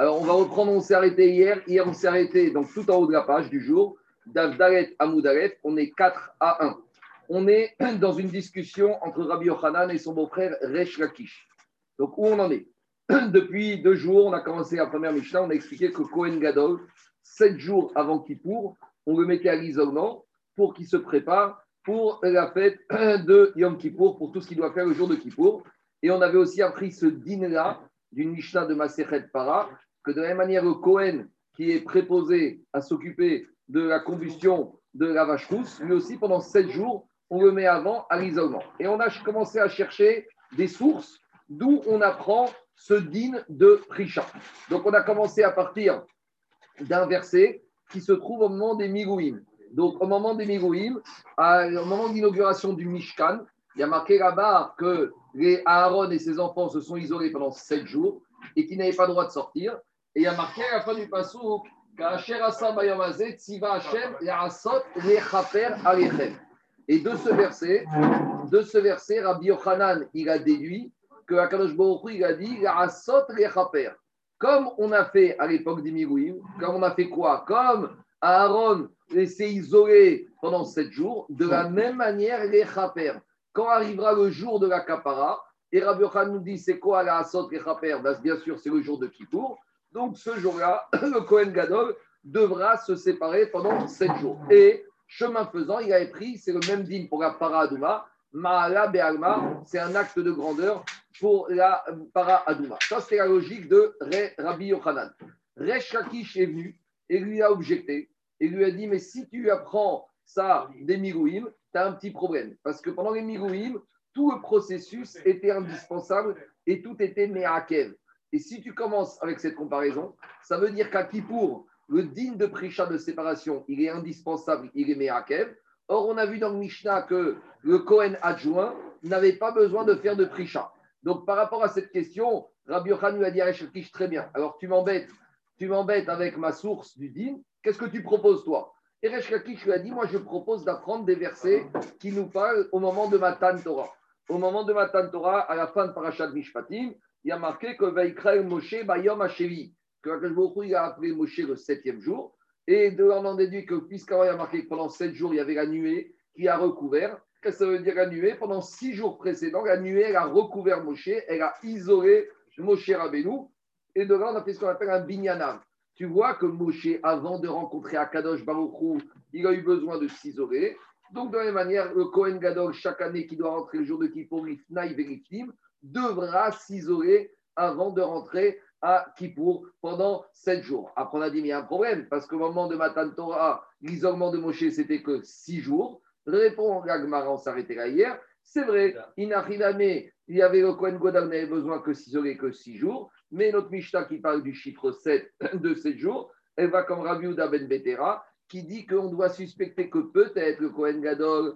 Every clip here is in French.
Alors, on va reprendre, on s'est arrêté hier. Hier, on s'est arrêté donc tout en haut de la page du jour. Davdaret Amoudaret, on est 4 à 1. On est dans une discussion entre Rabbi Yochanan et son beau-frère Resh Lakish. Donc, où on en est? Depuis deux jours, on a commencé la première Mishnah, on a expliqué que Kohen Gadol, sept jours avant Kippour, on le mettait à l'isolement pour qu'il se prépare pour la fête de Yom Kippour, pour tout ce qu'il doit faire le jour de Kippour. Et on avait aussi appris ce dîner-là d'une Mishnah de Masechet Para, que de la même manière, le Kohen qui est préposé à s'occuper de la combustion de la vache rousse, lui aussi, pendant sept jours, on le met avant à l'isolement. Et on a commencé à chercher des sources d'où on apprend ce dîne de Prisha. Donc, on a commencé à partir d'un verset qui se trouve au moment des Migouim. Donc, au moment des Migouim, au moment d'inauguration du Mishkan, il y a marqué là-bas que les Aaron et ses enfants se sont isolés pendant sept jours et qu'ils n'avaient pas le droit de sortir. Et il y a marqué à la fin du Passouk et de ce verset, de ce verset, Rabbi Yochanan, il a déduit que Akadosh Baruch il a dit Comme on a fait à l'époque des Mirouim, comme on a fait quoi? Comme Aaron s'est isolé pendant sept jours, de la même manière les. Quand arrivera le jour de la Kapara, et Rabbi Yochanan nous dit c'est quoi la Asot les ben, Bien sûr, c'est le jour de Kippour. Donc ce jour-là, le Kohen Gadol devra se séparer pendant sept jours. Et chemin faisant, il avait pris, c'est le même dîme pour la Para Adouma, Maala Be'alma, c'est un acte de grandeur pour la Para Adouma. Ça, c'est la logique de Rabbi Yochanan. Resh Lakish est venu et lui a objecté et lui a dit Mais si tu apprends ça des tu as un petit problème. Parce que pendant les tout le processus était indispensable et tout était Me'akev. Et si tu commences avec cette comparaison, ça veut dire qu'à Kippour, le digne de Prisha de séparation, il est indispensable, il est Me'akev. Or, on a vu dans le Mishnah que le Kohen adjoint n'avait pas besoin de faire de Prisha. Donc, par rapport à cette question, Rabbi Yochan lui a dit à très bien, alors tu m'embêtes, tu m'embêtes avec ma source du din, qu'est-ce que tu proposes toi? Et Resh lui a dit, moi je propose d'apprendre des versets qui nous parlent au moment de Matan Torah. Au moment de Matan Torah, à la fin de Parashat Mishpatim, il y a marqué que Vaikrael Moshe Bayom Hashevi, que Akash il a appelé Moshe le septième jour. Et de en déduit que, puisqu'avant il y a marqué que pendant sept jours, il y avait la nuée qui a recouvert. Qu'est-ce que ça veut dire la nuée? Pendant six jours précédents, la nuée, elle a recouvert Moshe, elle a isolé Moshe Rabbeinu. Et de là, on a fait ce qu'on appelle un binyanam. Tu vois que Moshe, avant de rencontrer Akadosh Baruchou, il a eu besoin de s'isoler. Donc, de la même manière, le Kohen Gadol, chaque année qui doit rentrer le jour de Kippour, Ifnaï Verifim, devra s'isoler avant de rentrer à Kippour pendant sept jours. Après, on a dit, mais il y a un problème, parce qu'au moment de Matan Torah, l'isolement de Moshe, c'était que six jours. Répond Gagmara, on s'arrêtait là hier. C'est vrai, Inachidame, il y avait le Kohen Godal n'avait besoin que s'isoler que six jours, mais notre Mishnah qui parle du chiffre 7 de sept jours, elle va comme Rabbi Uda Ben Betera, qui dit qu'on doit suspecter que peut-être le Kohen Gadol,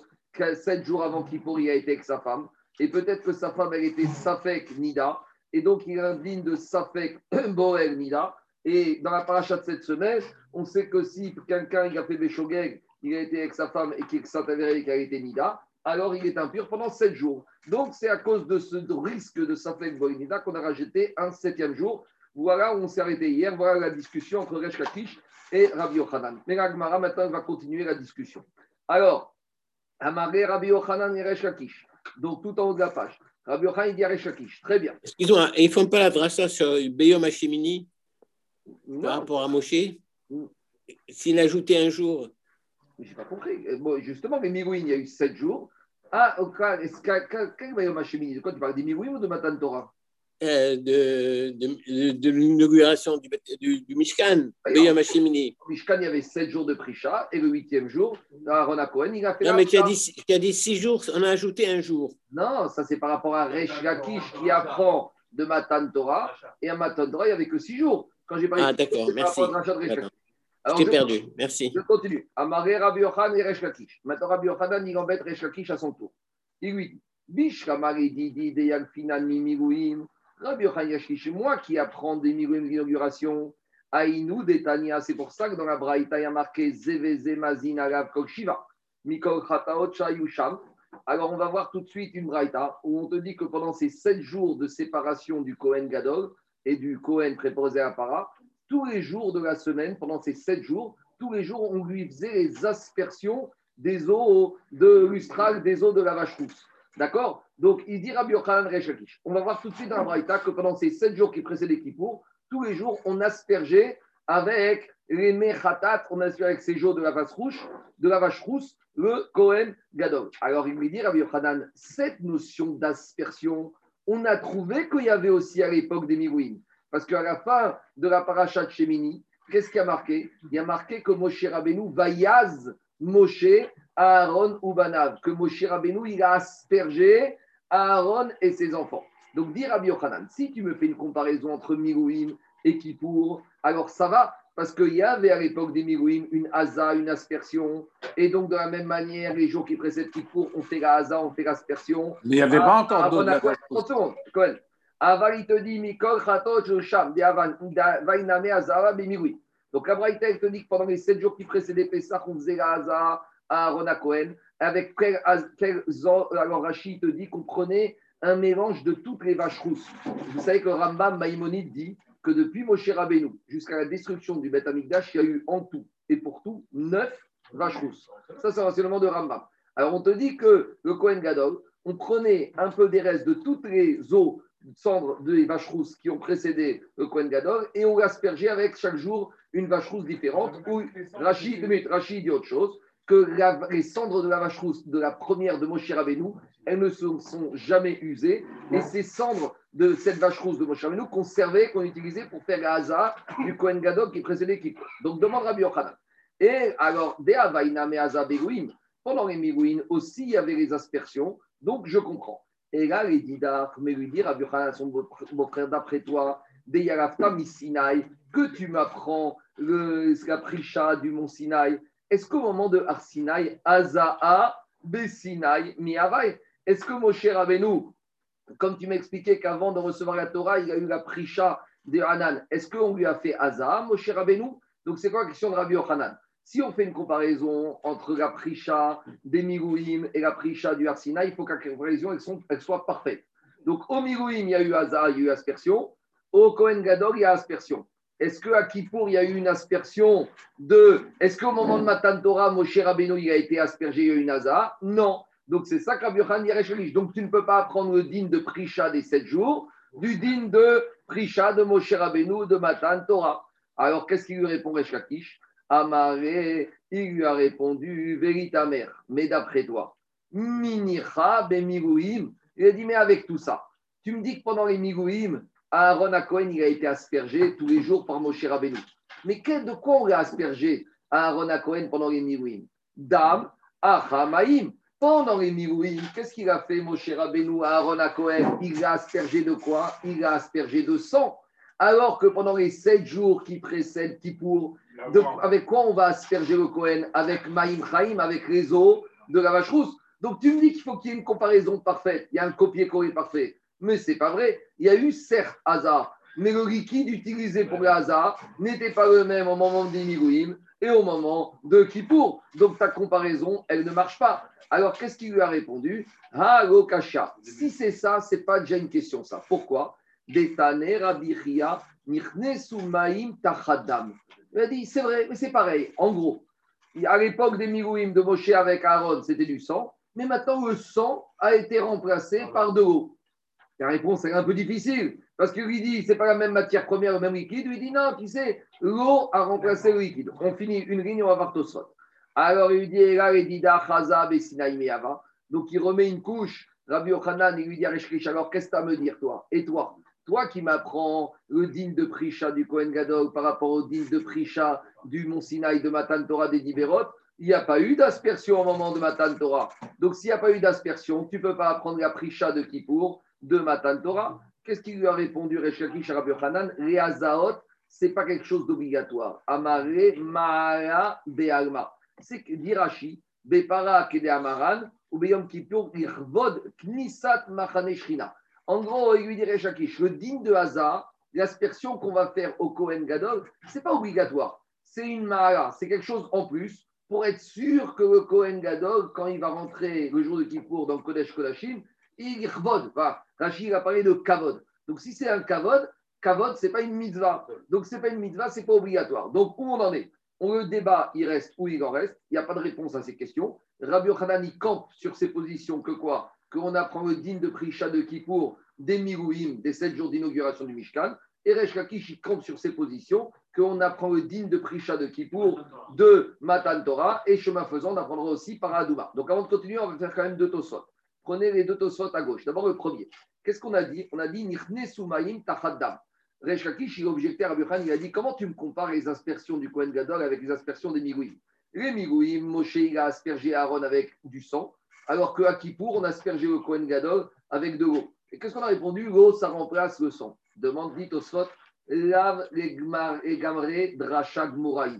sept jours avant Kippour, il a été avec sa femme, et peut-être que sa femme, elle était Safek Nida, et donc il indigne de Safek Boel Nida. Et dans la paracha de cette semaine, on sait que si quelqu'un a fait Béchogeg, il a été avec sa femme et qu'il s'est avéré qu'il a été Nida, alors il est impur pendant sept jours. Donc c'est à cause de ce risque de Safek Boel Nida qu'on a rajouté un septième jour. Voilà où on s'est arrêté hier. Voilà la discussion entre Resh Lakish et Rabbi Yochanan. Mais Gmara maintenant va continuer la discussion. Alors, Amaré Rabbi Yochanan et Resh Lakish. Donc tout en haut de la page. Rabbi Yochanan, il dit à Très bien. Ils ne font pas la drassa sur Beyom Hashemini par rapport à Moshe S'il ajoutait un jour. Je n'ai pas compris. Bon, justement, mais Mirouin, il y a eu sept jours. Ah, quel Beyom Hashemini? De quoi tu parles? Des Mirouin ou de Matan Torah? Euh, de, de, de l'inauguration du, du, du, Mishkan, Beyom Hashemini. Au Mishkan, il y avait sept jours de Prisha et le huitième jour, Aaron Cohen, il a fait. Non, mais tu as, dit, tu as dit six jours, on a ajouté un jour. Non, ça c'est par rapport à Resh Lakish qui apprend de Matan Torah et à Matan Torah, il n'y avait que six jours. Quand j'ai parlé ah, d'accord, merci. Alors, je t'ai perdu, merci. Je continue. Amaré Rabbi Yochan et Resh Lakish. Maintenant, Rabbi Yochanan, il embête Resh Lakish à son tour. Il lui dit Bish Kamari Didi Deyag Finan Mimiruim. Rabbi Yochanan moi qui apprends des Miruim d'inauguration, Aïnou, Detania, c'est pour ça que dans la Braïta, il y a marqué Zeveze Mazin. Mikol. Alors, on va voir tout de suite une braïta où on te dit que pendant ces sept jours de séparation du Kohen Gadol, et du Cohen préposé à Para, tous les jours de la semaine, pendant ces sept jours, tous les jours, on lui faisait les aspersions des eaux de l'ustral, des eaux de la vache rousse. D'accord? Donc, il dit Rabbi Yochanan Rechakish. On va voir tout de suite dans la Braïta que pendant ces sept jours qui précédaient Kippour, tous les jours, on aspergeait avec les mechatat, on aspergeait avec ces jours de la vache rouge, de la vache rousse, le Kohen Gadol. Alors, il lui dit Rabbi Yochanan, cette notion d'aspersion, on a trouvé qu'il y avait aussi à l'époque des Mirouines. Parce qu'à la fin de la paracha de Shemini, qu'est-ce qui a marqué? Il y a marqué que Moshe Rabbeinu vayaz Moshe, Aaron ou Banav, que Moshe Rabbeinu, il a aspergé Aaron et ses enfants. Donc, dire Rabbi Yochanan, si tu me fais une comparaison entre Mirouim et Kippour, alors ça va, parce qu'il y avait à l'époque des Mirouim une Haza, une aspersion, et donc de la même manière, les jours qui précèdent Kippour, on fait la Haza, on fait l'aspersion. Mais il n'y avait pas encore d'autres. Aval, il te dit, Mikol, Sham, Vainame. Donc, la Braïta, te dit que pendant les sept jours qui précédaient Pessah, on faisait la Haza à Aaron Cohen. Avec quel, quel, alors Rachid te dit qu'on prenait un mélange de toutes les vaches rousses. Vous savez que Rambam Maïmonide dit que depuis Moshe Rabbeinu jusqu'à la destruction du Beth Amikdash, il y a eu en tout et pour tout neuf vaches rousses. Ça, c'est l'enseignement de Rambam. Alors, on te dit que le Cohen Gadol, on prenait un peu des restes de toutes les eaux cendres des vaches rousses qui ont précédé le Kohen Gadol et on l'aspergeait avec chaque jour une vache rousse différente. Rachid, Rachid dit autre chose que les cendres de la vache rousse de la première de Moshe Rabbeinu, elles ne se sont jamais usées. Et ces cendres de cette vache rousse de Moshe Rabbeinu qu'on servait, qu'on utilisait pour faire la haza du Kohen Gadol qui précédait qui. Donc demande Rabbi Yochanan. Et alors, des Avaina Mehaza pendant les Mirouin aussi, il y avait les aspersions. Donc je comprends. Et là, les Didar, mais lui dire, Rabbi Yochanan, son beau-frère, d'après toi, des Yarafta Sinaï, que tu m'apprends la prisha du mont Sinaï, est-ce qu'au moment de Arsinaï, Azaa, Besinaï, Miavai, est-ce que Moshe Rabbeinu, comme tu m'expliquais qu'avant de recevoir la Torah, il y a eu la prisha de Hanan, est-ce qu'on lui a fait Azaa, Moshe Rabbeinu? Donc c'est quoi la question de Rabbi Yochanan? Si on fait une comparaison entre la prisha des Mirouim et la prisha du Arsina, il faut que la comparaison soit parfaite. Donc au Mirouim, il y a eu Hazara, il y a eu aspersion. Au Kohen Gadol, il y a aspersion. Est-ce qu'à Kippour, il y a eu une aspersion de. Est-ce qu'au moment de Matan Torah, Moshe Rabbeinu, il a été aspergé, il y a eu une Non. Donc c'est ça qu'Abiyochan dit Donc tu ne peux pas apprendre le din de Prisha des sept jours du din de Prisha de Moshe Rabbeinu de Matan Torah. Alors qu'est-ce qu'il lui répond Reshkakish Amaré, il lui a répondu, vérita mère, mais d'après toi, Minicha bemirouim. Il a dit, mais avec tout ça, tu me dis que pendant les mirouim, Aaron Cohen, il a été aspergé tous les jours par Moshe Rabbeinu. Mais de quoi on l'a aspergé Aaron Cohen pendant les mirouim Dam, Achamaim. Pendant les mirouim, qu'est-ce qu'il a fait Moshe Rabbeinu à Aaron Cohen Il l'a aspergé de quoi? Il l'a aspergé de sang. Alors que pendant les sept jours qui précèdent Kippour, avec quoi on va asperger le Cohen Avec Maïm Chaim, avec les eaux de la vache rousse. Donc tu me dis qu'il faut qu'il y ait une comparaison parfaite, il y a un copier-coller parfait. Mais c'est pas vrai. Il y a eu certes hasard, mais le liquide utilisé pour le hasard n'était pas le même au moment des Mirouim et au moment de Kippour. Donc ta comparaison, elle ne marche pas. Alors qu'est-ce qu'il lui a répondu? Ha kasha. Si c'est ça, c'est pas déjà une question ça. Pourquoi? Il a dit, c'est vrai, mais c'est pareil. En gros, à l'époque des Mirouim de Moshe avec Aaron, c'était du sang, mais maintenant le sang a été remplacé par de l'eau. La réponse est un peu difficile, parce qu'il lui dit, c'est pas la même matière première, le même liquide. Il lui dit, non, tu sais, l'eau a remplacé le liquide. On finit une ligne, on va voir Tosfot. Alors il lui dit, dit, Donc il remet une couche. Rabbi Yochanan, il lui dit, alors qu'est-ce que tu as à me dire, toi? Et toi? Toi qui m'apprends le digne de Prisha du Kohen Gadol par rapport au digne de Prisha du Mont Sinaï de Matan Torah des Diberot, il n'y a pas eu d'aspersion au moment de Matan Torah. Donc s'il n'y a pas eu d'aspersion, tu ne peux pas apprendre la Prisha de Kippour de Matan Torah. Qu'est-ce qu'il lui a répondu Rechakish Rabbi Hanan Les ce n'est pas quelque chose d'obligatoire. Amare Mara Be'alma. C'est que d'Irachi, Bepara Kede Amaran, ou Beyom Kippour, Irvod Knisat Machane. En gros, il lui dirait Shakish, le digne de hasard, l'aspersion qu'on va faire au Kohen Gadol, ce n'est pas obligatoire. C'est une mara, c'est quelque chose en plus pour être sûr que le Kohen Gadol, quand il va rentrer le jour de Kippour dans le Kodesh Kodashim, il revode. Rachid a parlé de kavod. Donc si c'est un kavod, Kavod, ce n'est pas une mitzvah. Donc, ce n'est pas une mitzvah, ce n'est pas obligatoire. Donc, où on en est? On, Le débat, il reste où il en reste. Il n'y a pas de réponse à ces questions. Rabbi Yochanan, il campe sur ses positions que quoi? Qu'on apprend le digne de Prisha de Kippour des Mirouim, des sept jours d'inauguration du Mishkan. Et Resh Lakish, il campe sur ses positions qu'on apprend le digne de Prisha de Kippour de Matan Torah. Et chemin faisant, on apprendra aussi par Adouma. Donc, avant de continuer, on va faire quand même deux tosot. Prenez les deux tosot à gauche. D'abord, le premier. Qu'est-ce qu'on a dit? On a dit Nichne Soumaïm Tachaddam. Resh Lakish, il objectait à il a dit Comment tu me compares les aspersions du Kohen Gadol avec les aspersions des Migouim Les Migouim, Moshe, il a aspergé Aaron avec du sang, alors qu'à Kippour, on a aspergé le Kohen Gadol avec de l'eau. Et qu'est-ce qu'on a répondu? L'eau, ça remplace le sang. Demande dit Tosfot Lav et Gamre Drachag Moraï.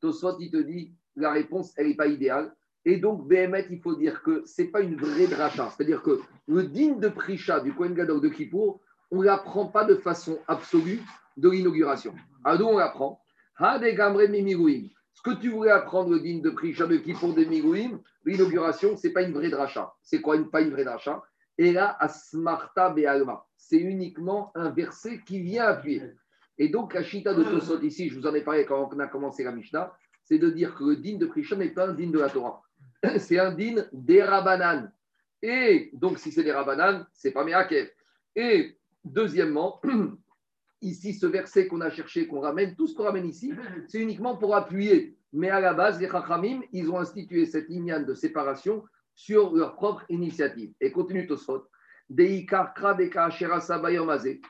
Tosfot, il te dit La réponse, elle n'est pas idéale. Et donc, BMT, il faut dire que ce n'est pas une vraie dracha. C'est-à-dire que le digne de Prisha du Kohen Gadol de Kippour, on ne l'apprend pas de façon absolue de l'inauguration. À d'où on l'apprend? Ce que tu voulais apprendre, le digne de Prisha de Kippour de Migouim, l'inauguration, ce n'est pas une vraie dracha. C'est quoi une, pas une vraie dracha Et là, Asmarta Be'alma. C'est uniquement un verset qui vient appuyer. Et donc, la chita de Tosot, ici, je vous en ai parlé quand on a commencé la Mishnah, c'est de dire que le digne de Prisha n'est pas un digne de la Torah. C'est un des Rabanan. Et donc, si c'est des Rabanan, c'est pas Meakev. Et Deuxièmement, ici, ce verset qu'on a cherché, qu'on ramène, tout ce qu'on ramène ici, c'est uniquement pour appuyer. Mais à la base, les Chachamim, ils ont institué cette lignane de séparation sur leur propre initiative. Et continue Tosfot.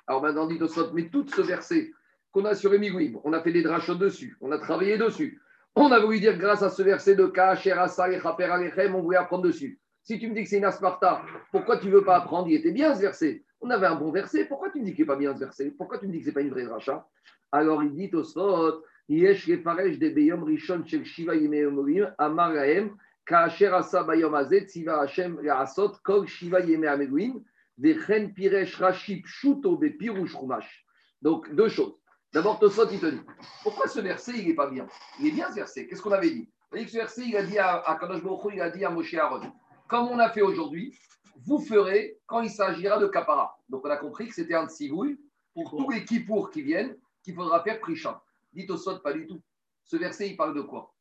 Alors maintenant, dit Tosfot, mais tout ce verset qu'on a sur Emigouim, on a fait des drachos dessus, on a travaillé dessus. On a voulu dire, grâce à ce verset de Kacherasa et on voulait apprendre dessus. Si tu me dis que c'est une asparta, pourquoi tu ne veux pas apprendre? Il était bien ce verset. On avait un bon verset. Pourquoi tu me dis qu'il n'est pas bien ce verset? Pourquoi tu me dis que ce n'est pas une vraie rachat Alors il dit au Sot, Yesh Lefaresh de Beyom Rishon Shel Shiva Yeme Amar Lahem, Kaasher Asa Bayom Azet, Tziva Hashem Asot, Kol Shiva Yeme Ameguim, Vechen Piresh Rashi Pshuto Be Pirush Rumash. Donc, deux choses. D'abord, Tosot, il te dit pourquoi ce verset, il n'est pas bien? Il est bien ce verset. Qu'est-ce qu'on avait dit? Que ce verset, il a dit à, à Kadosh Baruch il a dit à Moshe Aaron comme on a fait aujourd'hui, vous ferez quand il s'agira de kapara. Donc on a compris que c'était un tsigouille pour tous les kippours qui viennent, qu'il faudra faire prisha. Dit Tosot, pas du tout. Ce verset, il parle de quoi?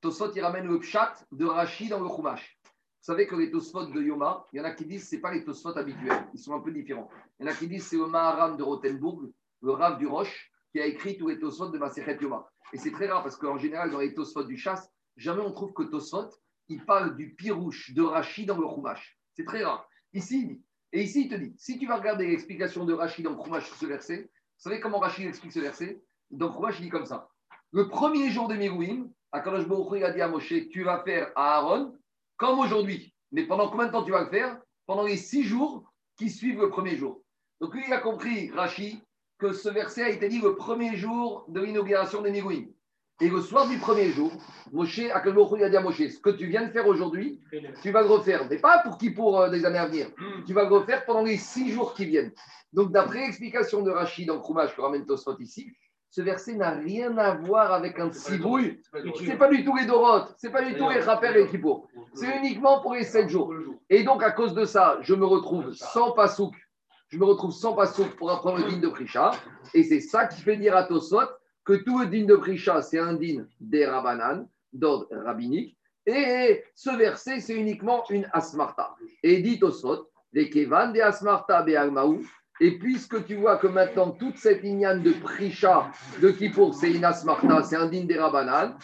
Tosot, il ramène le pshat de Rashi dans le chumash. Vous savez que les Tosfot de Yoma, il y en a qui disent que ce pas les Tosfot habituels, ils sont un peu différents. Il y en a qui disent c'est le Maharam de Rothenburg, le Rav du Roche, qui a écrit tous les Tosfot de Masechet Yoma. Et c'est très rare parce qu'en général, dans les Tosfot du chasse, jamais on trouve que Tosfot, il parle du pirouche de Rashi dans le Chumash. C'est très rare. Ici, et ici, il te dit, si tu vas regarder l'explication de Rashi dans le sur ce verset, vous savez comment Rashi explique ce verset? Dans le il dit comme ça. Le premier jour de Mirouim, Akadosh Baruch a dit à Moshe, tu vas faire à Aaron comme aujourd'hui. Mais pendant combien de temps tu vas le faire? Pendant les six jours qui suivent le premier jour. Donc lui, il a compris, Rashi, que ce verset a été dit le premier jour de l'inauguration des Mirouim. Et le soir du premier jour, Moshe, a dit à Moshe, ce que tu viens de faire aujourd'hui, tu vas le refaire, mais pas pour qui pour euh, des années à venir, hmm. tu vas le refaire pendant les six jours qui viennent. Donc, d'après l'explication de Rachid dans Krumash, que ramène Tosfot ici, ce verset n'a rien à voir avec un cibouille. C'est pas du tout les Dorotes, c'est pas du tout les Rapper et Kippour. C'est uniquement pour les sept jours. Et donc, à cause de ça, je me retrouve sans pasouk. Je me retrouve sans pasouk pour apprendre le digne de Prisha. Et c'est ça qui fait dire à Tosfot que tout le din de Prisha, c'est un din des Rabanan, d'ordre rabbinique, et ce verset, c'est uniquement une asmarta. Et dit Tosot, les Kevan de asmarta et puisque tu vois que maintenant toute cette lignane de Prisha de Kippour, c'est une asmarta, c'est un din des Rabanan,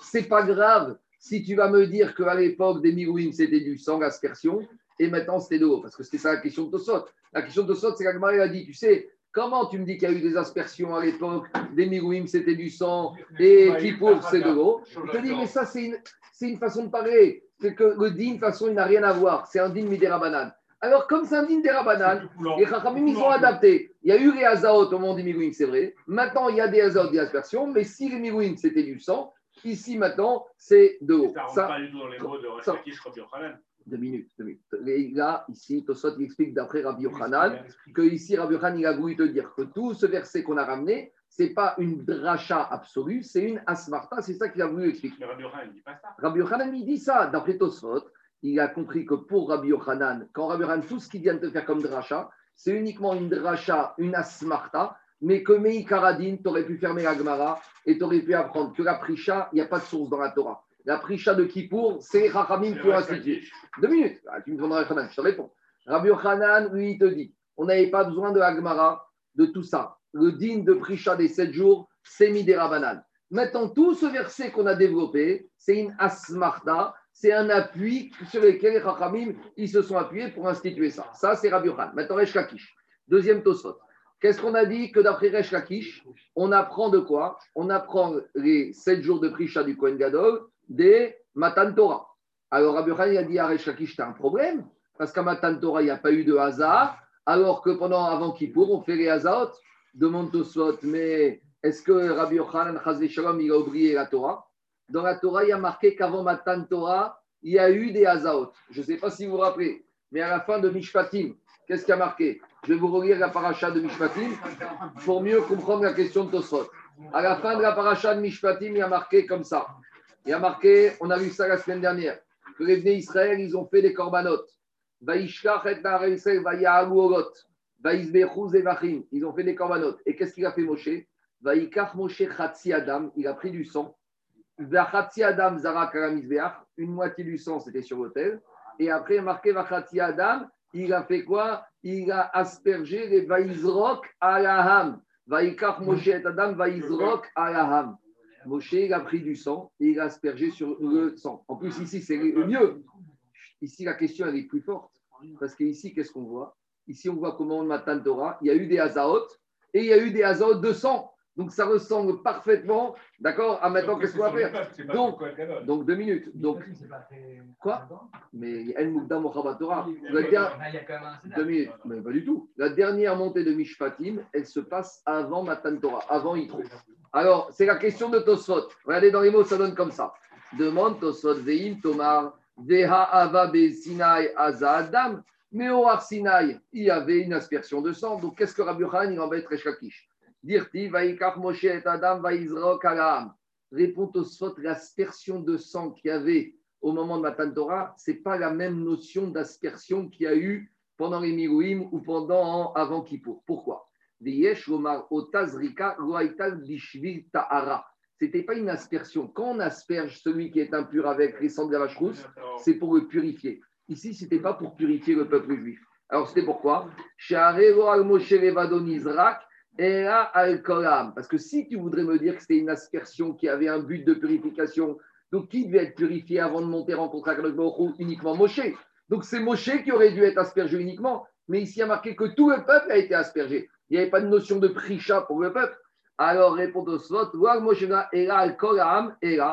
c'est pas grave si tu vas me dire qu'à l'époque des Mirouim, c'était du sang aspersion, et maintenant c'était de l'eau, parce que c'était ça la question de Tosot. La question de Tosot, c'est qu'Agmaré a dit, tu sais, comment tu me dis qu'il y a eu des aspersions à l'époque, des Mirouim, c'était du sang, et Kippour, c'est de l'eau? Je te dis, mais ça, c'est une, une, façon de parler. C'est que le din, de toute façon, il n'a rien à voir. C'est un din midérabanan. Alors, comme c'est un din rabanan, les Chachamim, ils ont adapté. Il y a eu les azaot au moment des Mirouim, c'est vrai. Maintenant, il y a des azaot, des aspersions, mais si les Mirouim, c'était du sang, Ici, maintenant, c'est de l'eau. Ça ne pas du tout dans les mots de Rabbi Yochanan. Deux minutes, deux minutes. Et là, ici, Tosot explique d'après Rabbi Yochanan que ici, Rabbi Yochanan, il a voulu te dire que tout ce verset qu'on a ramené, ce n'est pas une dracha absolue, c'est une asmarta, c'est ça qu'il a voulu expliquer. Mais Rabbi Yochanan ne dit pas ça. Rabbi Yochanan, il dit ça, d'après Tosot. il a compris que pour Rabbi Yochanan, quand Rabbi Yochanan, tout ce qu'il vient de te faire comme dracha, c'est uniquement une dracha, une asmarta, mais que Meikaradin, tu aurais pu fermer la Gemara et tu aurais pu apprendre que la prisha, il n'y a pas de source dans la Torah. La prisha de Kippour, c'est Rachamim qui ont institué. Deux minutes, ah, tu me demanderas Yochanan, je te réponds. Rabbi Yochanan, lui, il te dit on n'avait pas besoin de la Gemara, de tout ça. Le digne de prisha des sept jours, c'est Midera Banane. Maintenant, tout ce verset qu'on a développé, c'est une asmarta, c'est un appui sur lequel les Chachamim, ils se sont appuyés pour instituer ça. Ça, c'est Rabbi Yochanan. Maintenant, Resh Lakish. Deuxième Tosfot. Qu'est-ce qu'on a dit que d'après Resh Lakish, on apprend de quoi? On apprend les sept jours de Prisha du Kohen Gadol des Matan Torah. Alors Rabbi Yochanan a dit à Resh Lakish, t'as un problème? Parce qu'à Matan Torah, il n'y a pas eu de hasard, alors que pendant avant Kippour, on fait les Hazaot. Demande Tosfot, mais est-ce que Rabbi Yochanan, Shalom, il a oublié la Torah? Dans la Torah, il y a marqué qu'avant Matan Torah, il y a eu des Hazaot. Je ne sais pas si vous vous rappelez, mais à la fin de Mishpatim, qu'est-ce qui a marqué? Je vais vous relire la paracha de Mishpatim pour mieux comprendre la question de Tosfot. À la fin de la paracha de Mishpatim, il y a marqué comme ça. Il y a marqué, on a vu ça la semaine dernière, que les venus Israël, ils ont fait des et Ils ont fait des korbanot. Et qu'est-ce qu'il a fait Moshe? Il a pris du sang. Une moitié du sang, c'était sur l'autel. Et après, marqué Vachatsi Adam, il a fait quoi? Il a aspergé les Vaizrok Alaham. Vaikach Moshe et Adam Vaizrok Alaham. Moshe, il a pris du sang et il a aspergé sur le sang. En plus, ici, c'est mieux. Ici, la question, est plus forte. Parce qu'ici, qu'est-ce qu'on voit? Ici, on voit comment le matin Torah, il y a eu des Hazaot et il y a eu des Hazaot de sang. Donc ça ressemble parfaitement, d'accord, à maintenant qu'est-ce qu'on va faire donc, donc deux minutes. Donc, quoi Mais El Mugdam Torah. Deux minutes, mais pas du tout. La dernière montée de Mishpatim, elle se passe avant Matan Torah, avant Yitro. Alors, c'est la question de Tosfot. Regardez dans les mots, ça donne comme ça. Demande Tosfot Veim Tomar Veha Ava Be Sinai Adam. Mais au Sinai, il y avait une aspersion de sang. Donc, qu'est-ce que Rabbi Yochanan, il en va être Reshkakish Dirti, Vaikach Moshe et Adam, Vaizrok Alam. Répond au Sot, l'aspersion de sang qu'il y avait au moment de Matan Torah, ce n'est pas la même notion d'aspersion qu'il y a eu pendant les ou pendant avant Kippour. Pourquoi? C'était pas une aspersion. Quand on asperge celui qui est impur avec les cendres de la c'est pour le purifier. Ici, ce n'était pas pour purifier le peuple juif. Alors, c'était pourquoi? Parce que si tu voudrais me dire que c'était une aspersion qui avait un but de purification, donc qui devait être purifié avant de monter rencontrer Akadosh uniquement Moshe Donc c'est Moshe qui aurait dû être aspergé uniquement, mais ici il y a marqué que tout le peuple a été aspergé. Il n'y avait pas de notion de prisha pour le peuple. Alors répond au slot,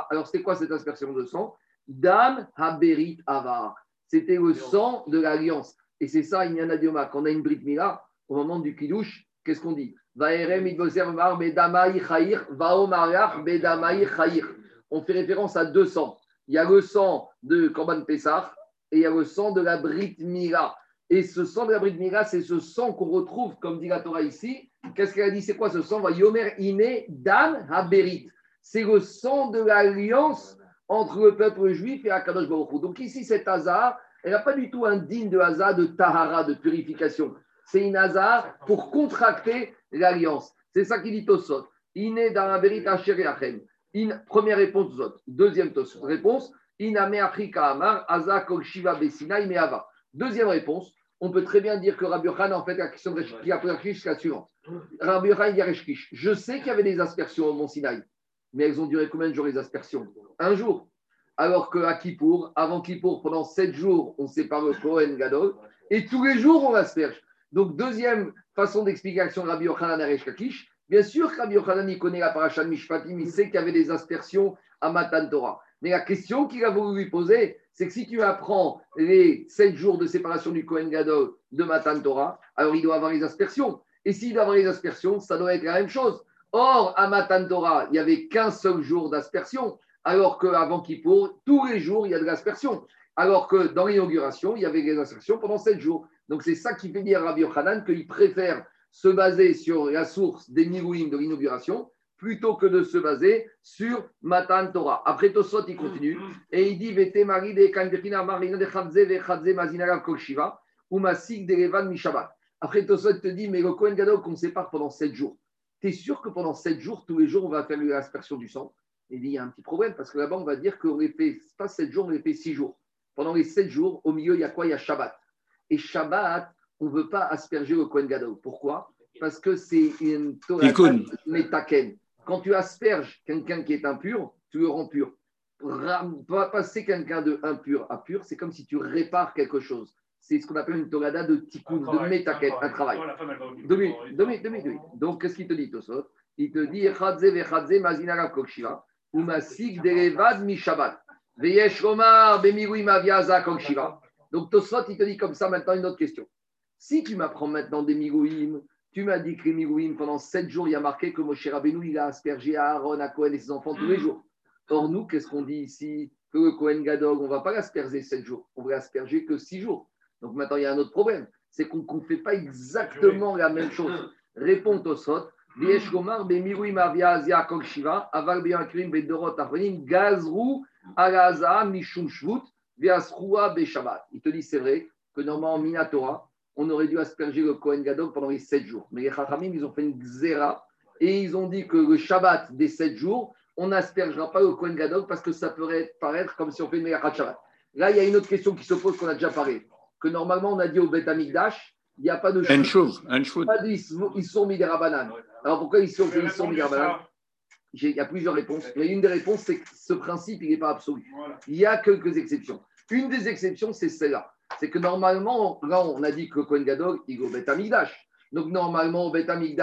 alors c'était quoi cette aspersion de sang? Dam Haberit Avar. C'était le sang de l'alliance. Et c'est ça, il y en a quand on a une Brit Mila, au moment du Kiddush, qu'est-ce qu'on dit? On fait référence à deux sangs. Il y a le sang de Korban Pessah et il y a le sang de la Brit Mila. Et ce sang de la Brit Mila, c'est ce sang qu'on retrouve, comme dit la Torah ici. Qu'est-ce qu'elle a dit? C'est quoi ce sang? Yomer Ine Dan Haberit. C'est le sang de l'alliance entre le peuple juif et Akadosh Baruch Donc ici, cet hasard, elle n'a pas du tout un digne de hasard de tahara, de purification. C'est une hasard pour contracter l'alliance. C'est ça qu'il dit Tosot. Il est dans la vérité In, première réponse Tosot. Deuxième réponse. Iname Afrika Amar, Aza Kol Shiva Besina Meava. Deuxième réponse. On peut très bien dire que Rabbi Khan, en fait, la question de qui a pris c'est la suivante. Rabbi Khan Je sais qu'il y avait des aspersions au Mont Sinaï, mais elles ont duré combien de jours les aspersions? Un jour. Alors qu'à Kippour, avant Kippour, pendant sept jours, on sépare le Kohen Gadol, et tous les jours, on asperge. Donc, deuxième façon d'explication Rabbi Yochanan Aresh Kakish. Bien sûr Rabbi Yochanan, il connaît la paracha de Mishpatim, il sait qu'il y avait des aspersions à Matan Torah. Mais la question qu'il a voulu lui poser, c'est que si tu apprends les sept jours de séparation du Kohen Gadol de Matan Torah, alors il doit avoir les aspersions. Et s'il doit avoir les aspersions, ça doit être la même chose. Or, à Matan Torah, il n'y avait qu'un seul jour d'aspersion, alors qu'avant Kippour, tous les jours, il y a de l'aspersion. Alors que dans l'inauguration, il y avait des aspersions pendant sept jours. Donc c'est ça qui fait dire à Rabbi Yochanan qu'il préfère se baser sur la source des Mirouim de l'inauguration plutôt que de se baser sur Matan Torah. Après Tosot, il continue et il dit Vete Mari de Marina de ve Mazinara ou Masik de Levan Mishabat. Après Tosot te dit Mais le Kohen Gadol qu'on sépare pendant 7 jours. Tu es sûr que pendant 7 jours, tous les jours, on va faire l'aspersion du sang? Il dit Il y a un petit problème parce que là-bas, on va dire qu'on les fait pas 7 jours, on les fait 6 jours. Pendant les 7 jours, au milieu, il y a quoi? Il y a Shabbat. Et Shabbat, on ne veut pas asperger le Kohen Gadol. Pourquoi? Parce que c'est une Torah métaken. Quand tu asperges quelqu'un qui est impur, tu le rends pur. Passer quelqu'un de impur à pur, c'est comme si tu répares quelque chose. C'est ce qu'on appelle une torada de tikkun, de métaken, un travail. Deux minutes, deux minutes, Donc, qu'est-ce qu'il te dit, Tosot? Il te dit Echadze vechadze mazinara kokshiva, ou masik derevad mi shabbat. Veyesh romar bemiruim aviaza kokshiva. Donc, Tosot, il te dit comme ça maintenant une autre question. Si tu m'apprends maintenant des mirouim, tu m'as dit que les mirouim, pendant sept jours, il y a marqué que Moshe Rabbeinu, il a aspergé à Aaron, à Cohen et ses enfants tous les jours. Or, nous, qu'est-ce qu'on dit ici? Que le Cohen Gadog, on ne va pas l'asperger sept jours, on va l'asperger que six jours. Donc maintenant, il y a un autre problème, c'est qu'on ne fait pas exactement la même chose. Réponds Afrenim, Gazrou, Alaza, Mishum Shvut. Il te dit, c'est vrai que normalement, Minatora, on aurait dû asperger le Kohen Gadol pendant les sept jours. Mais les Chachamim, ils ont fait une xéra et ils ont dit que le Shabbat des sept jours, on n'aspergera pas le Kohen Gadol parce que ça pourrait paraître comme si on fait une Meyachat Shabbat. Là, il y a une autre question qui se pose qu'on a déjà parlé. Que normalement, on a dit au Bet Amikdash, il n'y a pas de Un chose, un chose. Pas ils sont mis des rabananes. Alors pourquoi ils sont, ils sont mis des rabananes? Il y a plusieurs réponses. Mais une des réponses, c'est que ce principe, il n'est pas absolu. Il y a quelques exceptions. Une des exceptions, c'est celle-là c'est que normalement, là, on a dit que Kohen Gadol, il est au Bet Donc, normalement, au il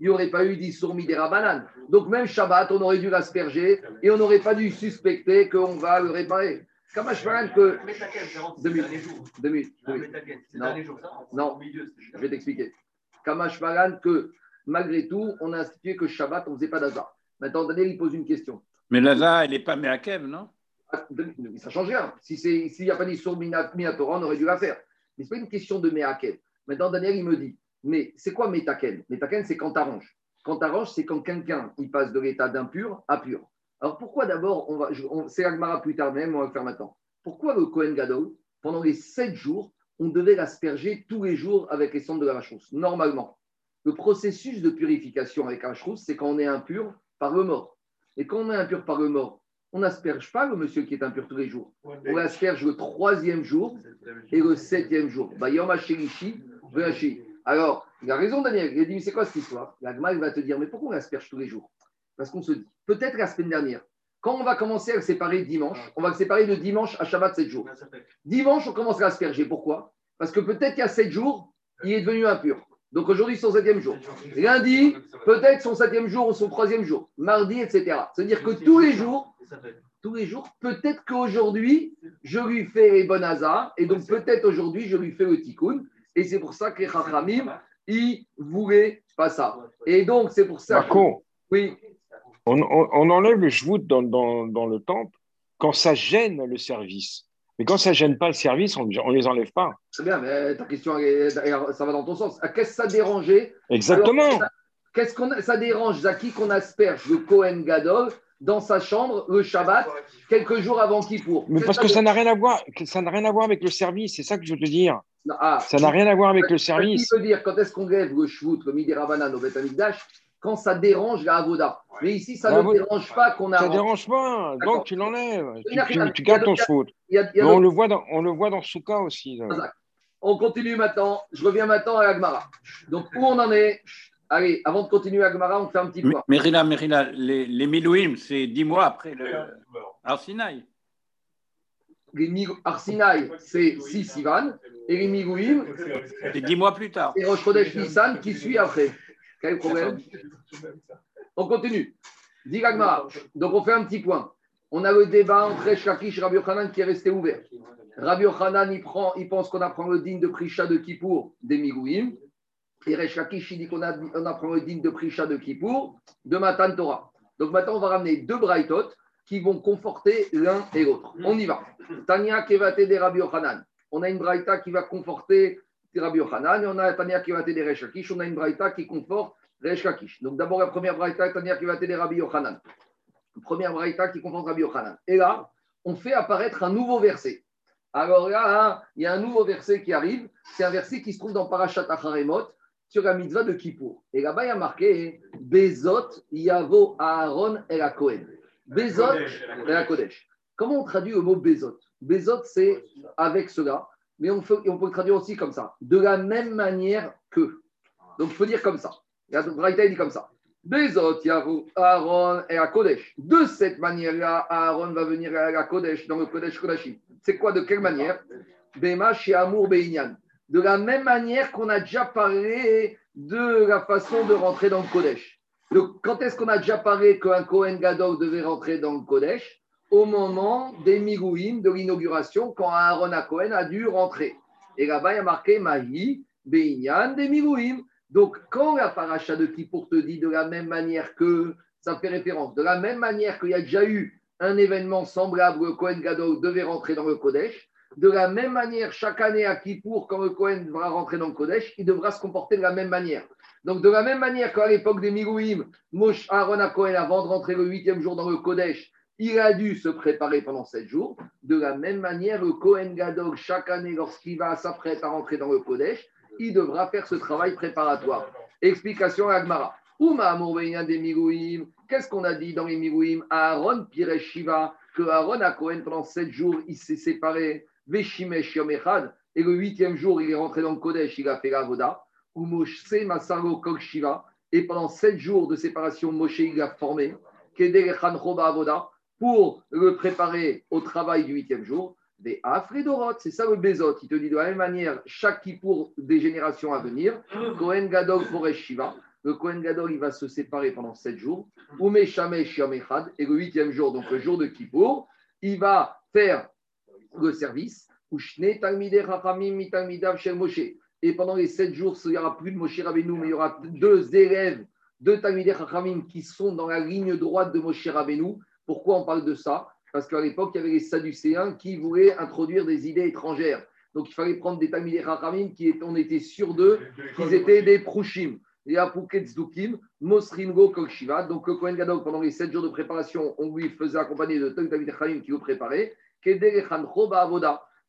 n'y aurait pas eu d'Issour Midera banane. Donc, même Shabbat, on aurait dû l'asperger et on n'aurait pas dû suspecter qu'on va le réparer. Kamash que. Deux minutes. Deux minutes. Non, non. je vais t'expliquer. Kamash que malgré tout, on a institué que Shabbat, on ne faisait pas d'Azar. Maintenant, Daniel, il pose une question. Mais l'Azar, elle n'est pas Meakev, non? Ça change rien. S'il n'y a pas d'Issour Minatora, on aurait dû la faire. Mais ce n'est pas une question de Meaken. Maintenant, Daniel, il me dit, mais c'est quoi Metaken Metaken, c'est quand tu arranges. Quand tu arranges, c'est quand quelqu'un il passe de l'état d'impur à pur. Alors pourquoi d'abord, on va, c'est Agmara plus tard même, on va le faire maintenant. Pourquoi le Kohen Gadol, pendant les sept jours, on devait l'asperger tous les jours avec les cendres de la vache Normalement, le processus de purification avec la c'est quand on est impur par le mort. Et quand on est impur par le mort, on n'asperge pas le monsieur qui est impur tous les jours. On l'asperge le troisième jour et le septième jour. Bah, Alors, il a raison, Daniel. Il a dit, mais c'est quoi cette histoire? La il va te dire, mais pourquoi on l'asperge tous les jours? Parce qu'on se dit, peut-être la semaine dernière, quand on va commencer à le séparer dimanche, on va le séparer de dimanche à Shabbat 7 jours. Dimanche, on commence à l'asperger. Pourquoi? Parce que peut-être qu'il y a 7 jours, il est devenu impur. Donc aujourd'hui, son septième jour. Lundi, peut-être son septième jour ou son troisième jour. Mardi, etc. C'est-à-dire que tous les jours, tous les jours, peut-être qu'aujourd'hui, je lui fais les bonnes hasards. Et donc peut-être aujourd'hui, je lui fais le tikkun. Et c'est pour ça que les Chachamim, ils voulaient pas ça. Et donc c'est pour ça. Marco, oui. On, enlève le shvout dans, dans le temple quand ça gêne le service. Mais quand ça ne gêne pas le service, on ne les enlève pas. C'est bien, mais ta question, ça va dans ton sens. Qu'est-ce que ça dérangeait Exactement. Qu'est-ce qu'on ça dérange Zaki qu'on asperge le Kohen Gadol dans sa chambre le Shabbat quelques jours avant Kippour Mais parce que ça n'a rien à voir, ça n'a rien à voir avec le service. C'est ça que je veux te dire. Ah, ça n'a rien à voir avec le service. Tu veux dire quand est-ce qu'on lève le shvout, le midi Rabanan au Beth quand ça dérange la Avoda. Mais ici, ça ne dérange pas qu'on a. Ça ne dérange pas, donc tu l'enlèves. Tu, gardes ton foot. On, le voit dans, on le voit dans Souka aussi. On continue maintenant. Je reviens maintenant à Agmara. Donc, où on en est? Allez, avant de continuer Agmara, on fait un petit point. Mérila, Mérila, les, les Milouim, c'est dix mois après le Arsinaï. Les Arsinaï, c'est 6 Ivan. Et les Milouim, c'est dix mois plus tard. Et Rosh Nissan qui suit après. Quel problème On continue. Donc on fait un petit point. On a le débat entre Shakish et Rabbi Yochanan qui est resté ouvert. Rabbi Yochanan, il, prend, il pense qu'on apprend le digne de Prisha de Kippour des Migouim. Et Resh il dit qu'on on apprend le digne de Prisha de Kippour de Matan Torah. Donc maintenant, on va ramener deux Braithot qui vont conforter l'un et l'autre. On y va. Tania Kevate de Rabbi Yochanan. On a une Braïta qui va conforter Rabbi Yochanan, et on a Tania qui va t'aider Rechakish, on a une braïta qui conforte Resh Lakish. Donc d'abord, la première braïta, Tania qui va t'aider Rabbi Yochanan. Première braïta qui comprend Rabbi Yochanan. Et là, on fait apparaître un nouveau verset. Alors là, hein, il y a un nouveau verset qui arrive. C'est un verset qui se trouve dans Parashat Acharemot sur la mitzvah de Kippour. Et là-bas, il y a marqué Bezot Yavo Aaron El Kohen. Bezot El Kodesh. Comment on traduit le mot Bezot? Bezot, c'est avec cela, mais on, peut, le traduire aussi comme ça. De la même manière que. Donc, il faut dire comme ça. Braïta dit comme ça. Aaron El Kodesh. De cette manière-là, Aaron va venir à la Kodesh, dans le Kodesh Kodashim. C'est quoi De quelle manière? Bema chez Amour Beinian. De la même manière qu'on a déjà parlé de la façon de rentrer dans le Kodesh. Donc, quand est-ce qu'on a déjà parlé qu'un Kohen Gadol devait rentrer dans le Kodesh? Au moment des Migouim, de l'inauguration, quand Aaron à Kohen a dû rentrer. Et là-bas, il y a marqué Mahi, Beinian, des Migouim. Donc, quand la paracha de Kippour te dit de la même manière que, ça fait référence, de la même manière qu'il y a déjà eu un événement semblable, le Kohen Gadol devait rentrer dans le Kodesh. De la même manière, chaque année à Kippour, quand le Kohen devra rentrer dans le Kodesh, il devra se comporter de la même manière. Donc, de la même manière qu'à l'époque des Milouim, Moshe Aaron à Kohen, avant de rentrer le huitième jour dans le Kodesh, il a dû se préparer pendant sept jours. De la même manière, le Kohen Gadol, chaque année, lorsqu'il va s'apprête à rentrer dans le Kodesh, il devra faire ce travail préparatoire. Explication à Agmara. des Qu'est-ce qu'on a dit dans les Milouim Aaron Piresh Shiva, que Aaron à Kohen pendant sept jours, il s'est séparé. Veshimesh Yom Echad, et le huitième jour, il est rentré dans le Kodesh, il a fait la Voda. Moshe Masaro Kol Shiva, et pendant sept jours de séparation, Moshe il a formé. Kedel Avoda, pour le préparer au travail du huitième jour. Des Afredorot, c'est ça le Bézot. Il te dit de la même manière, chaque pour des générations à venir, Kohen Gadol Foresh Shiva, le Kohen Gadol, il va se séparer pendant sept jours. Umeshamesh Yom Echad, et le huitième jour, donc le jour de Kippour, il va faire le service. Et pendant les sept jours, il n'y aura plus de Moshe Rabbeinu, mais il y aura deux élèves de Talmidei Chachamim qui sont dans la ligne droite de Moshe Rabbeinu. Pourquoi on parle de ça? Parce qu'à l'époque, il y avait les Sadducéens qui voulaient introduire des idées étrangères. Donc il fallait prendre des Talmidei Chachamim qui on était sûr d'eux, qu'ils étaient des Prushim. Et Apuketzukim, Mosringo Kolshiva. Donc le Kohen Gadol, pendant les sept jours de préparation, on lui faisait accompagner de Talmidei Chachamim qui le préparaient.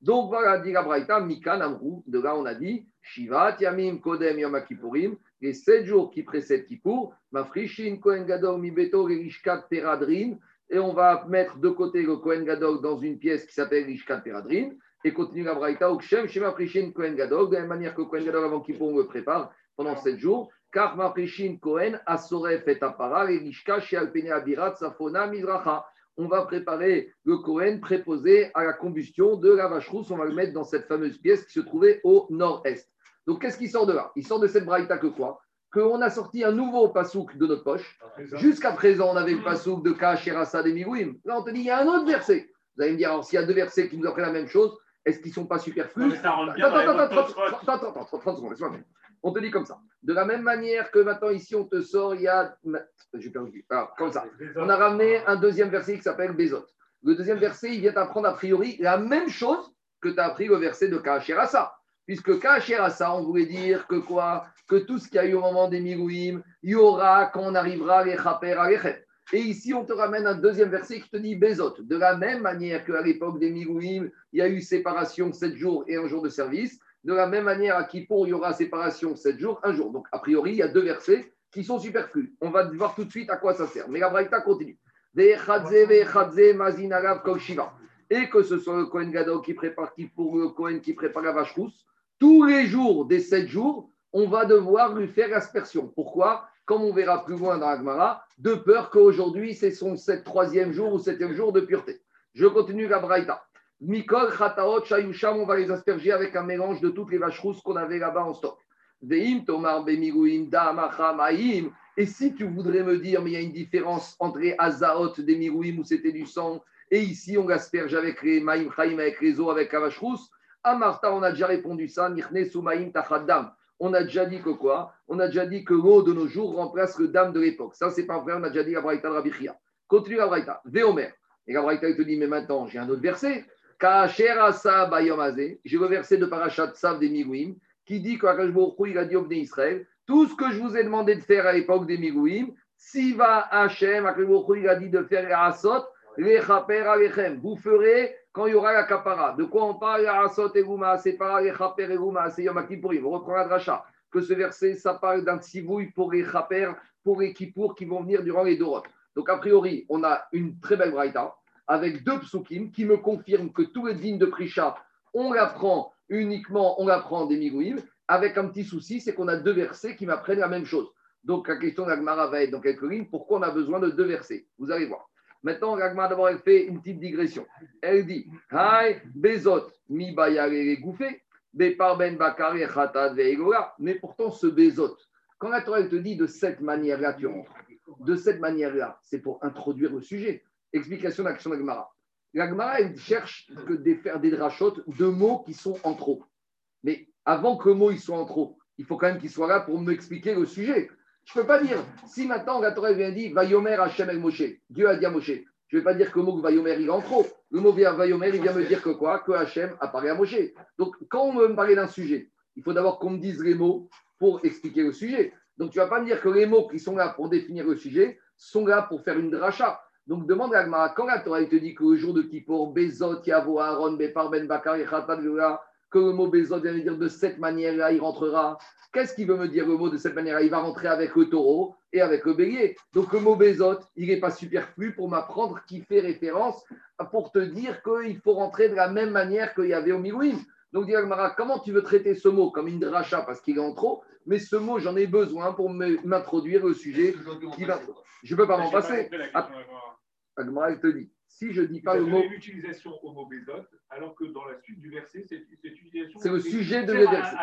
Donc voilà, dit la Braïta, Mika Namrou. De là, on a dit Shiva, Yamim, Kodem, Yom Kippourim. Les sept jours qui précèdent Kippour, Mafrishin, Kohen Gadol, Mibeto, Rishkat, Peradrin. Et on va mettre de côté le Kohen Gadol dans une pièce qui s'appelle Rishkat, Peradrin. Et continue la Braïta, Ukshem, Shema Frishin, Kohen Gadol. De la même manière que Kohen Gadol avant Kippour, on le prépare pendant sept jours. Car Mafrishin, Kohen, Asoref et Apara, Rishka, Shealpene Abirat, Safona, Mizracha on va préparer le Cohen préposé à la combustion de la vache rousse. On va le mettre dans cette fameuse pièce qui se trouvait au nord-est. Donc, qu'est-ce qui sort de là? Il sort de cette braïta que quoi? Qu'on a sorti un nouveau pasouk de notre poche. Jusqu'à présent, on avait le pasouk de Kacherasa des Migouim. Là, on te dit, il y a un autre verset. Vous allez me dire, alors, s'il y a deux versets qui nous apprennent la même chose, est-ce qu'ils ne sont pas superflus Attends, attends, attends, attends, 30 secondes, laisse-moi on te dit comme ça. De la même manière que maintenant, ici, on te sort, il y a. J'ai perdu. Alors, comme ça. On a ramené un deuxième verset qui s'appelle Bézot. Le deuxième verset, il vient t'apprendre a priori la même chose que tu as appris le verset de Kacherasa. Puisque Kacherasa, on voulait dire que quoi? Que tout ce qu'il y a eu au moment des Milouim, il y aura quand on arrivera les Chaper à Et ici, on te ramène un deuxième verset qui te dit Bézot. De la même manière qu'à l'époque des Milouim, il y a eu séparation sept jours et un jour de service. De la même manière, à Kippour, il y aura séparation 7 jours, un jour. Donc, a priori, il y a deux versets qui sont superflus. On va voir tout de suite à quoi ça sert. Mais la Braïta continue. Et que ce soit le Kohen Gadol qui prépare Kippour, le Kohen qui prépare la vache rousse, tous les jours des 7 jours, on va devoir lui faire aspersion. Pourquoi? Comme on verra plus loin dans Agmara, de peur qu'aujourd'hui, c'est son 7 troisième jour ou septième jour de pureté. Je continue la Braïta. Mikol, Chataot, Shayusham, on va les asperger avec un mélange de toutes les vaches rousses qu'on avait là-bas en stock. Veim, Tomar, Bemiguim, Maïm. Et si tu voudrais me dire, mais il y a une différence entre Azaot des où c'était du sang, et ici on asperge avec les Maïm Chaim, avec les os, avec la vache rousse, à Martha, on a déjà répondu ça, Nichne Soumaïm Tachaddam. On a déjà dit que quoi? On a déjà dit que l'eau de nos jours remplace le dame de l'époque. Ça, c'est pas vrai, on a déjà dit la Braïta de Rabichia. Continue la Braïta. Véomer. Et la Braïta, il te dit, mais maintenant, j'ai un autre verset. J'ai le verset de Parashat Sav des Migouim qui dit qu'Akashbourkou, il a dit au Israël Tout ce que je vous ai demandé de faire à l'époque des Mirouim, si va Hachem, il a dit de faire les Asot. Vous ferez quand il y aura la Kapara. De quoi on parle Asot et Gouma, c'est les Chaper et Gouma, c'est Yom. On reprend la dracha. Que ce verset, ça parle d'un tsivouille pour les Chaper, pour les Kippour qui vont venir durant les Dorot. Donc, a priori, on a une très belle braïta avec deux psukim qui me confirment que tous les dînes de Prisha, on l'apprend uniquement, on l'apprend des Migouim, avec un petit souci, c'est qu'on a deux versets qui m'apprennent la même chose. Donc, la question d'Agmara va être dans quelques lignes, pourquoi on a besoin de deux versets? Vous allez voir. Maintenant, Agmara d'abord, elle fait une petite digression. Elle dit Hai, Bezot, mi ben bakar Mais pourtant, ce Bezot, quand la Torah te dit de cette manière-là, tu rentres, de cette manière-là, c'est pour introduire le sujet. Explication d'action d'Agmara. L'Agmara, elle cherche que de faire des drachotes de mots qui sont en trop. Mais avant que le mot soit en trop, il faut quand même qu'il soit là pour m'expliquer le sujet. Je ne peux pas dire, si maintenant la Torah vient dire Vayomer Hashem el Moshe, Dieu a dit à Moshe, je ne vais pas dire que le mot Vayomer il est en trop. Le mot Vayomer, il vient me dire que quoi? Que Hachem apparaît à Moshe. Donc quand on veut me parler d'un sujet, il faut d'abord qu'on me dise les mots pour expliquer le sujet. Donc tu ne vas pas me dire que les mots qui sont là pour définir le sujet sont là pour faire une dracha. Donc demande à Agmara, quand la Torah te dit que le jour de Kippour, Bezot, Yavo, Aaron, Bepar, Ben Bakar, que le mot Bezot vient dire de cette manière-là, il rentrera. Qu'est-ce qu'il veut me dire le mot de cette manière-là? Il va rentrer avec le taureau et avec le bélier. Donc le mot Bezot, il n'est pas superflu pour m'apprendre qui fait référence pour te dire qu'il faut rentrer de la même manière qu'il y avait au Milouim. Donc, dit comment tu veux traiter ce mot? Comme une dracha parce qu'il est en trop Mais ce mot, j'en ai besoin pour m'introduire le sujet. Je ne peux pas m'en passer. Agmara, il te dit si je ne dis pas le mot. l'utilisation alors que dans la suite du verset, c'est utilisation. C'est le sujet de verset.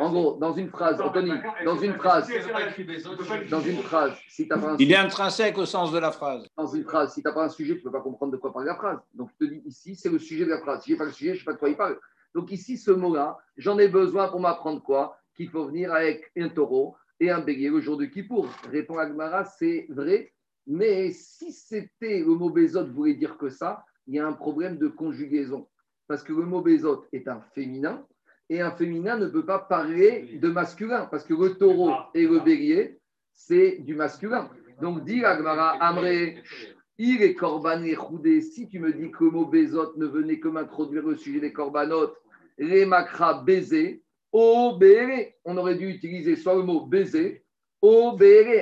En gros, dans une phrase, Anthony, dans une phrase, dans une phrase, si tu Il est intrinsèque au sens de la phrase. Dans une phrase, si tu n'as pas un sujet, tu ne peux pas comprendre de quoi parle la phrase. Donc, je te dis ici, c'est le sujet de la phrase. Si je n'ai pas le sujet, je ne sais pas de quoi il parle. Donc, ici, ce mot-là, j'en ai besoin pour m'apprendre quoi? Qu'il faut venir avec un taureau et un bélier le jour de Kippour. Répond Agmara, c'est vrai, mais si c'était le mot Bézot voulait dire que ça, il y a un problème de conjugaison. Parce que le mot Bézot est un féminin et un féminin ne peut pas parler de masculin parce que le taureau et le bélier, c'est du masculin. Donc, dit Agmara, Amré, il est korban et Si tu me dis que le mot Bézot ne venait que m'introduire le sujet des corbanotes, les makra baiser, au on aurait dû utiliser soit le mot baiser, au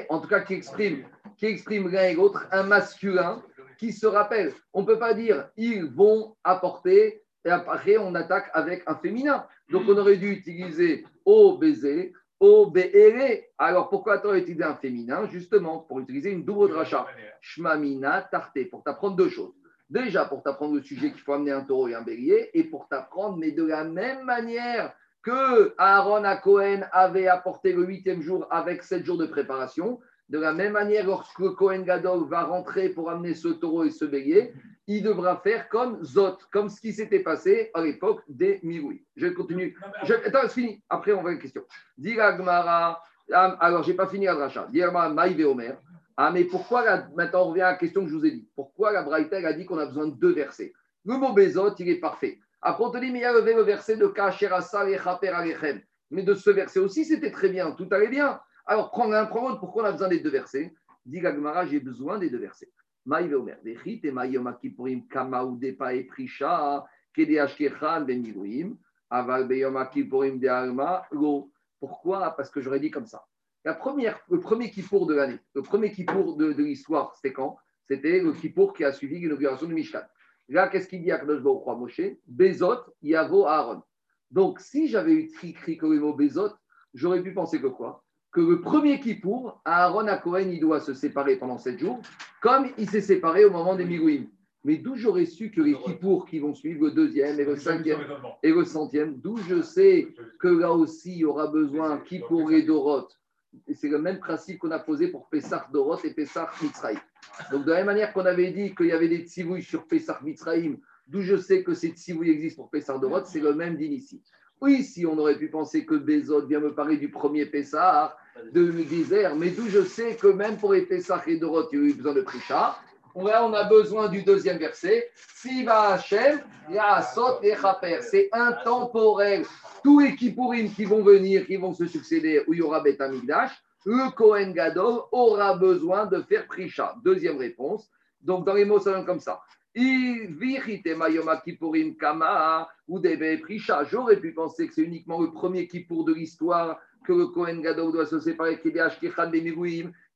en tout cas qui exprime qui exprime l'un et l'autre, un masculin qui se rappelle. On ne peut pas dire ils vont apporter et après on attaque avec un féminin. Donc on aurait dû utiliser au baiser. Alors pourquoi tu as utilisé un féminin Justement pour utiliser une double dracha? Shmamina tarté, pour t'apprendre deux choses. Déjà pour t'apprendre le sujet qu'il faut amener un taureau et un bélier, et pour t'apprendre, mais de la même manière que Aaron à Cohen avait apporté le huitième jour avec sept jours de préparation, de la même manière, lorsque Cohen Gadol va rentrer pour amener ce taureau et ce bélier, il devra faire comme Zot, comme ce qui s'était passé à l'époque des Miroui. Je continue. Je, attends, c'est fini. Après, on va une question. Dira Gmara. Ah, alors, je n'ai pas fini à Dracha. Maïve Omer. Ah, mais pourquoi, maintenant, on revient à la question que je vous ai dit. Pourquoi la Braïta a dit qu'on a besoin de deux versets? Le mot Bezot, il est parfait. Après, on te dit, mais il y a le verset de Kacherasa et. Mais de ce verset aussi, c'était très bien. Tout allait bien. Alors, prends un, prends. Pourquoi on a besoin des deux versets? Dit Gagmara, j'ai besoin des deux versets. Maïve Omer, et Maïom Akipurim, Kamaou Depa Aval Beyom Akipurim de Alma, Lo. Pourquoi? Parce que j'aurais dit comme ça. La première, le premier Kippour de l'année, le premier Kippour de, de l'histoire, c'était quand? C'était le Kippour qui a suivi l'inauguration du Mishkan. Là, qu'est-ce qu'il dit à Kadosh Baruch Moshe? Bezot, Yavo, Aaron. Donc, si j'avais écrit que le mot Bezot, j'aurais pu penser que quoi? Que le premier Kippour, Aaron à Cohen, il doit se séparer pendant sept jours, comme il s'est séparé au moment des Migouim. Mais d'où j'aurais su que les Kippours qui vont suivre, le deuxième et le cinquième et le centième, d'où je sais que là aussi il y aura besoin Kippour et Dorot. c'est le même principe qu'on a posé pour Pessah Dorot et Pessah Mitzraïm. Donc de la même manière qu'on avait dit qu'il y avait des tsivouilles sur Pessah Mitzraïm, d'où je sais que ces tsivouilles existent pour Pessah Dorot, c'est le même d'ici. Oui, si on aurait pu penser que Bézot vient me parler du premier Pessah, de désert, mais d'où je sais que même pour les Pessah et Dorot, il y a eu besoin de Prisha, on a besoin du deuxième verset. Siva Hashem, Yaasot et Chaper. C'est intemporel. Tous les Kippourim qui vont venir, qui vont se succéder, où il y aura Beth Amikdash, le Kohen Gadol aura besoin de faire Prisha. Deuxième réponse. Donc, dans les mots, ça donne comme ça. J'aurais pu penser que c'est uniquement le premier Kippour de l'histoire que le Kohen Gadol doit se séparer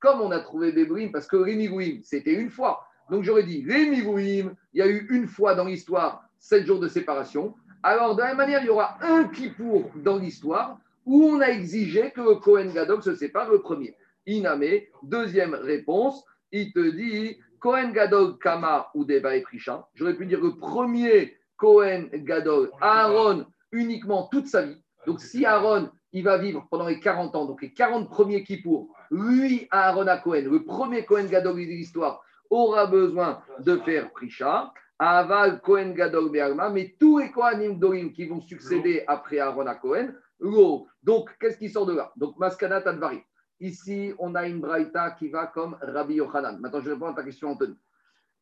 comme on a trouvé Bébouim, parce que les c'était une fois. Donc j'aurais dit, les il y a eu une fois dans l'histoire, sept jours de séparation. Alors, de la même manière, il y aura un Kippour dans l'histoire où on a exigé que le Kohen Gadol se sépare le premier. Iname, deuxième réponse, il te dit Kohen Gadol Kama ou Deba et Prisha. J'aurais pu dire le premier Kohen Gadol, Aaron, uniquement toute sa vie. Donc si Aaron, il va vivre pendant les 40 ans, donc les 40 premiers Kippour, lui, Aaron à Cohen, le premier Kohen Gadol de l'histoire, aura besoin de faire Prisha. Aval Kohen Gadol Be'alma, mais tous les Kohanim Dorim qui vont succéder après Aaron à Cohen, donc, qu'est-ce qui sort de là? Donc, Maskanat Advari. Ici, on a une Braïta qui va comme Rabbi Yochanan. Maintenant, je réponds à ta question, Anthony.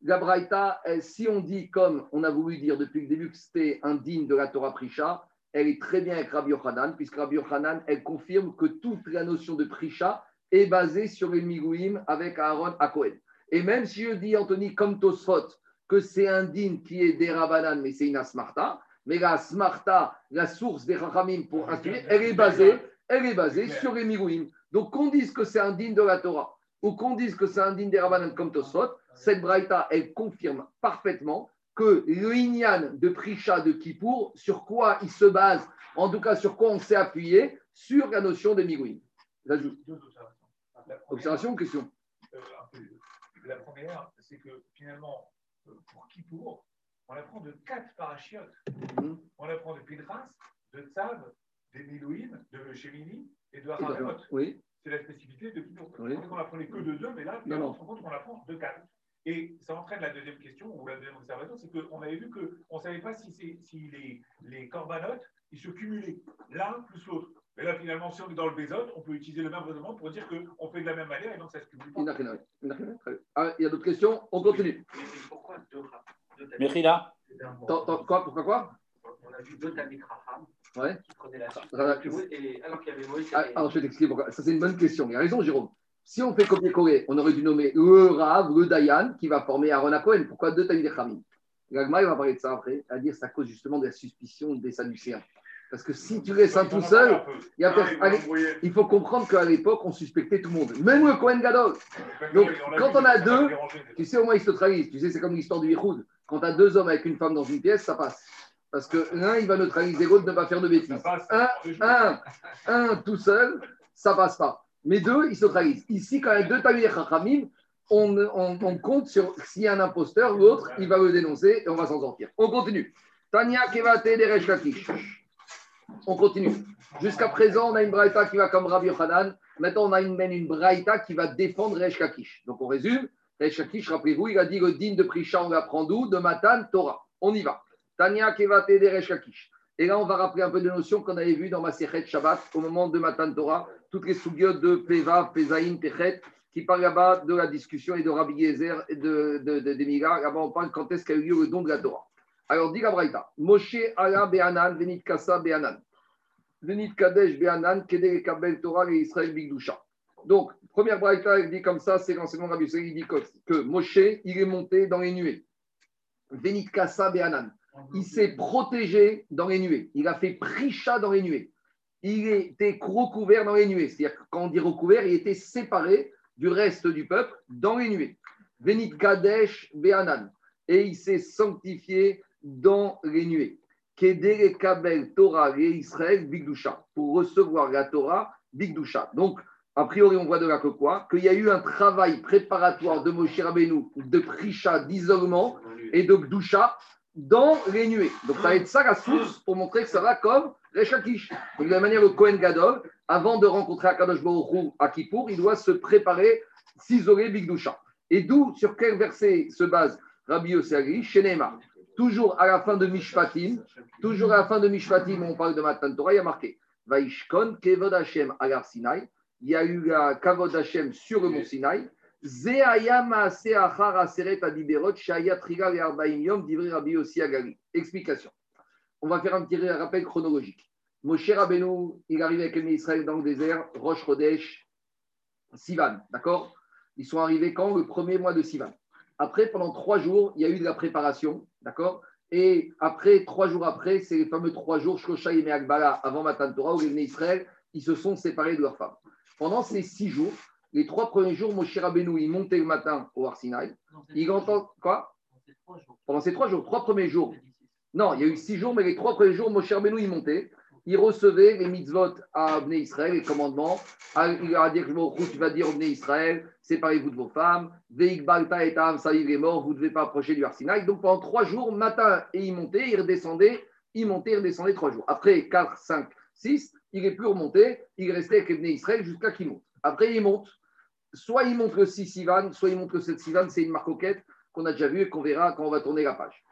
La Braïta, si on dit comme on a voulu dire depuis le début que c'était un digne de la Torah Prisha, elle est très bien avec Rabbi Yochanan, puisque Rabbi Yochanan, elle confirme que toute la notion de Prisha est basée sur les Migouim avec Aaron à Cohen. Et même si je dis, Anthony, comme Tosfot, que c'est un digne qui est des Rabanan, mais c'est une Asmarta, mais la smarta, la source des rachamim pour instruire, elle est basée, elle est basée sur les mirouim. Donc qu'on dise que c'est un digne de la Torah ou qu'on dise que c'est un digne des Rabbanan comme Tosfot, cette braïta, elle confirme parfaitement que le de Prisha de Kippour, sur quoi il se base, en tout cas sur quoi on s'est appuyé, sur la notion de mirouim. Observation ou question? euh, La première, c'est que finalement, euh, pour Kippour, on apprend de quatre parachiotes. Mhm. On apprend de Pidras, de Tzav, des Milouim, de Shemini et de Haramot. Oui. C'est la spécificité de Kippour. Oui. On apprenait que de deux, mais là, on se rend compte qu'on apprend de quatre. Et ça entraîne la deuxième question, ou la deuxième observation, c'est qu'on avait vu qu'on ne savait pas si, si les, les corbanotes, ils se cumulaient, l'un plus l'autre. Mais là, finalement, si on est dans le Bézot, on peut utiliser le même raisonnement pour dire qu'on fait de la même manière et donc ça se cumule. Ah, il y a d'autres questions? On continue. Mais pourquoi deux Mechila. Quoi Pourquoi quoi? On a vu deux Tamik Raham ouais. qui prenaient la suite. alors qu'il y avait Moïse. Ah, alors je vais t'expliquer pourquoi. Ça, c'est une bonne question. Il a raison, Jérôme. Si on fait copier-coller, on aurait dû nommer le Rav, le Dayan, qui va former Aaron Cohen. Pourquoi deux Tamik Raham L'Agma, il va parler de ça après, à dire que ça cause justement de la suspicion des Sadducéens. Parce que si tu laisses un tout seul, il, y a il faut comprendre qu'à l'époque, on suspectait tout le monde, même le Cohen Gadol. Donc, quand on a deux, tu sais, au moins, ils se trahissent. Tu sais, c'est comme l'histoire du Yichoud. Quand tu as deux hommes avec une femme dans une pièce, ça passe. Parce que l'un, il va neutraliser l'autre, ne pas faire de bêtises. Un, un, un, tout seul, ça passe pas. Mais deux, ils se trahissent. Ici, quand il y a deux Tamir Chachamim, on, on, on, compte sur s'il y a un imposteur, l'autre, il va le dénoncer et on va s'en sortir. On continue. Tania Kevate Deresh Kakish. On continue. Jusqu'à présent, on a une braïta qui va comme Rabbi Yochanan. Maintenant, on a une, une braïta qui va défendre Resh Kakish. Donc, on résume. Rappelez-vous, il a dit le digne de Prisha, on l'apprend d'où? De Matan, Torah. On y va. Tania Kevate de Resh Kakish. Et là, on va rappeler un peu de notions qu'on avait vues dans ma Shabbat au moment de Matan Torah, toutes les sougiotes de Peva, Pezaïn, Techet, qui parlent là-bas de la discussion et de Rabbi Yezer et de, de, de, de Là-bas, on parle quand est-ce qu'a eu lieu le don de la Torah. Alors, dit la Braïta, Moshe ala be'anan, venit kasa be'anan. Venit kadesh be'anan, kede kabel Torah et Israël bigdusha. Donc, première Braïta, il dit comme ça, c'est l'enseignement de Rabbi il dit que, Moshe, il est monté dans les nuées. Venit kasa be'anan. Il s'est protégé dans les nuées. Il a fait prisha dans les nuées. Il était recouvert dans les nuées. C'est-à-dire que quand on dit recouvert, il était séparé du reste du peuple dans les nuées. Venit kadesh be'anan. Et il s'est sanctifié dans les nuées. Kabel Torah et Israël Bigdusha, pour recevoir la Torah Bigdusha. Donc, a priori, on voit de là que Qu'il y a eu un travail préparatoire de Moshe Rabbeinu, de Prisha, d'isolement et de Gdusha dans les nuées. Donc, ça va être ça la source pour montrer que ça va comme Rechakish. Donc, de la manière, le Kohen Gadol, avant de rencontrer Akadosh Baruch à Kippour, il doit se préparer, s'isoler Bigdusha. Et d'où, sur quel verset se base Rabbi Yossi chez Neymar toujours à la fin de Mishpatim, toujours à la fin de Mishpatim, on parle de Matan Torah, il y a marqué Vaishkon Kevod Hashem Agar Sinai. Il y a eu la Kavod Hashem sur le mont Sinai. Explication. On va faire un petit rappel chronologique. Moshe Rabbeinu, il arrive avec les Israël dans le désert, Roche Chodesh, Sivan, d'accord? Ils sont arrivés quand? Le premier mois de Sivan. Après, pendant trois jours, il y a eu de la préparation, d'accord? Et après, trois jours après, c'est les fameux trois jours, Shosha et Akbala, avant Matan Torah, où les Israël, ils se sont séparés de leurs femmes. Pendant ces six jours, les trois premiers jours, Moshe Rabbeinu, il montait le matin au Arsinaï. Il entend quoi? Pendant ces trois jours, trois premiers jours. Non, il y a eu six jours, mais les trois premiers jours, Moshe Rabbeinu, il montait il recevait les mitzvot à Abné Israël, les commandements. Ah, il leur a dit que tu vas dire Abné Israël, séparez-vous de vos femmes. Veik Balta et Tam, Saïd est mort, vous ne devez pas approcher du Arsinaï. Donc pendant trois jours, matin et il montait, il redescendait, il montait, il redescendait trois jours. Après 4, 5, 6, il n'est plus remonté, il restait avec Abné Israël jusqu'à qu'il monte. Après, il monte. Soit il monte le 6 Sivan, soit il monte le 7 Sivan, c'est une marcoquette qu'on a déjà vue et qu'on verra quand on va tourner la page.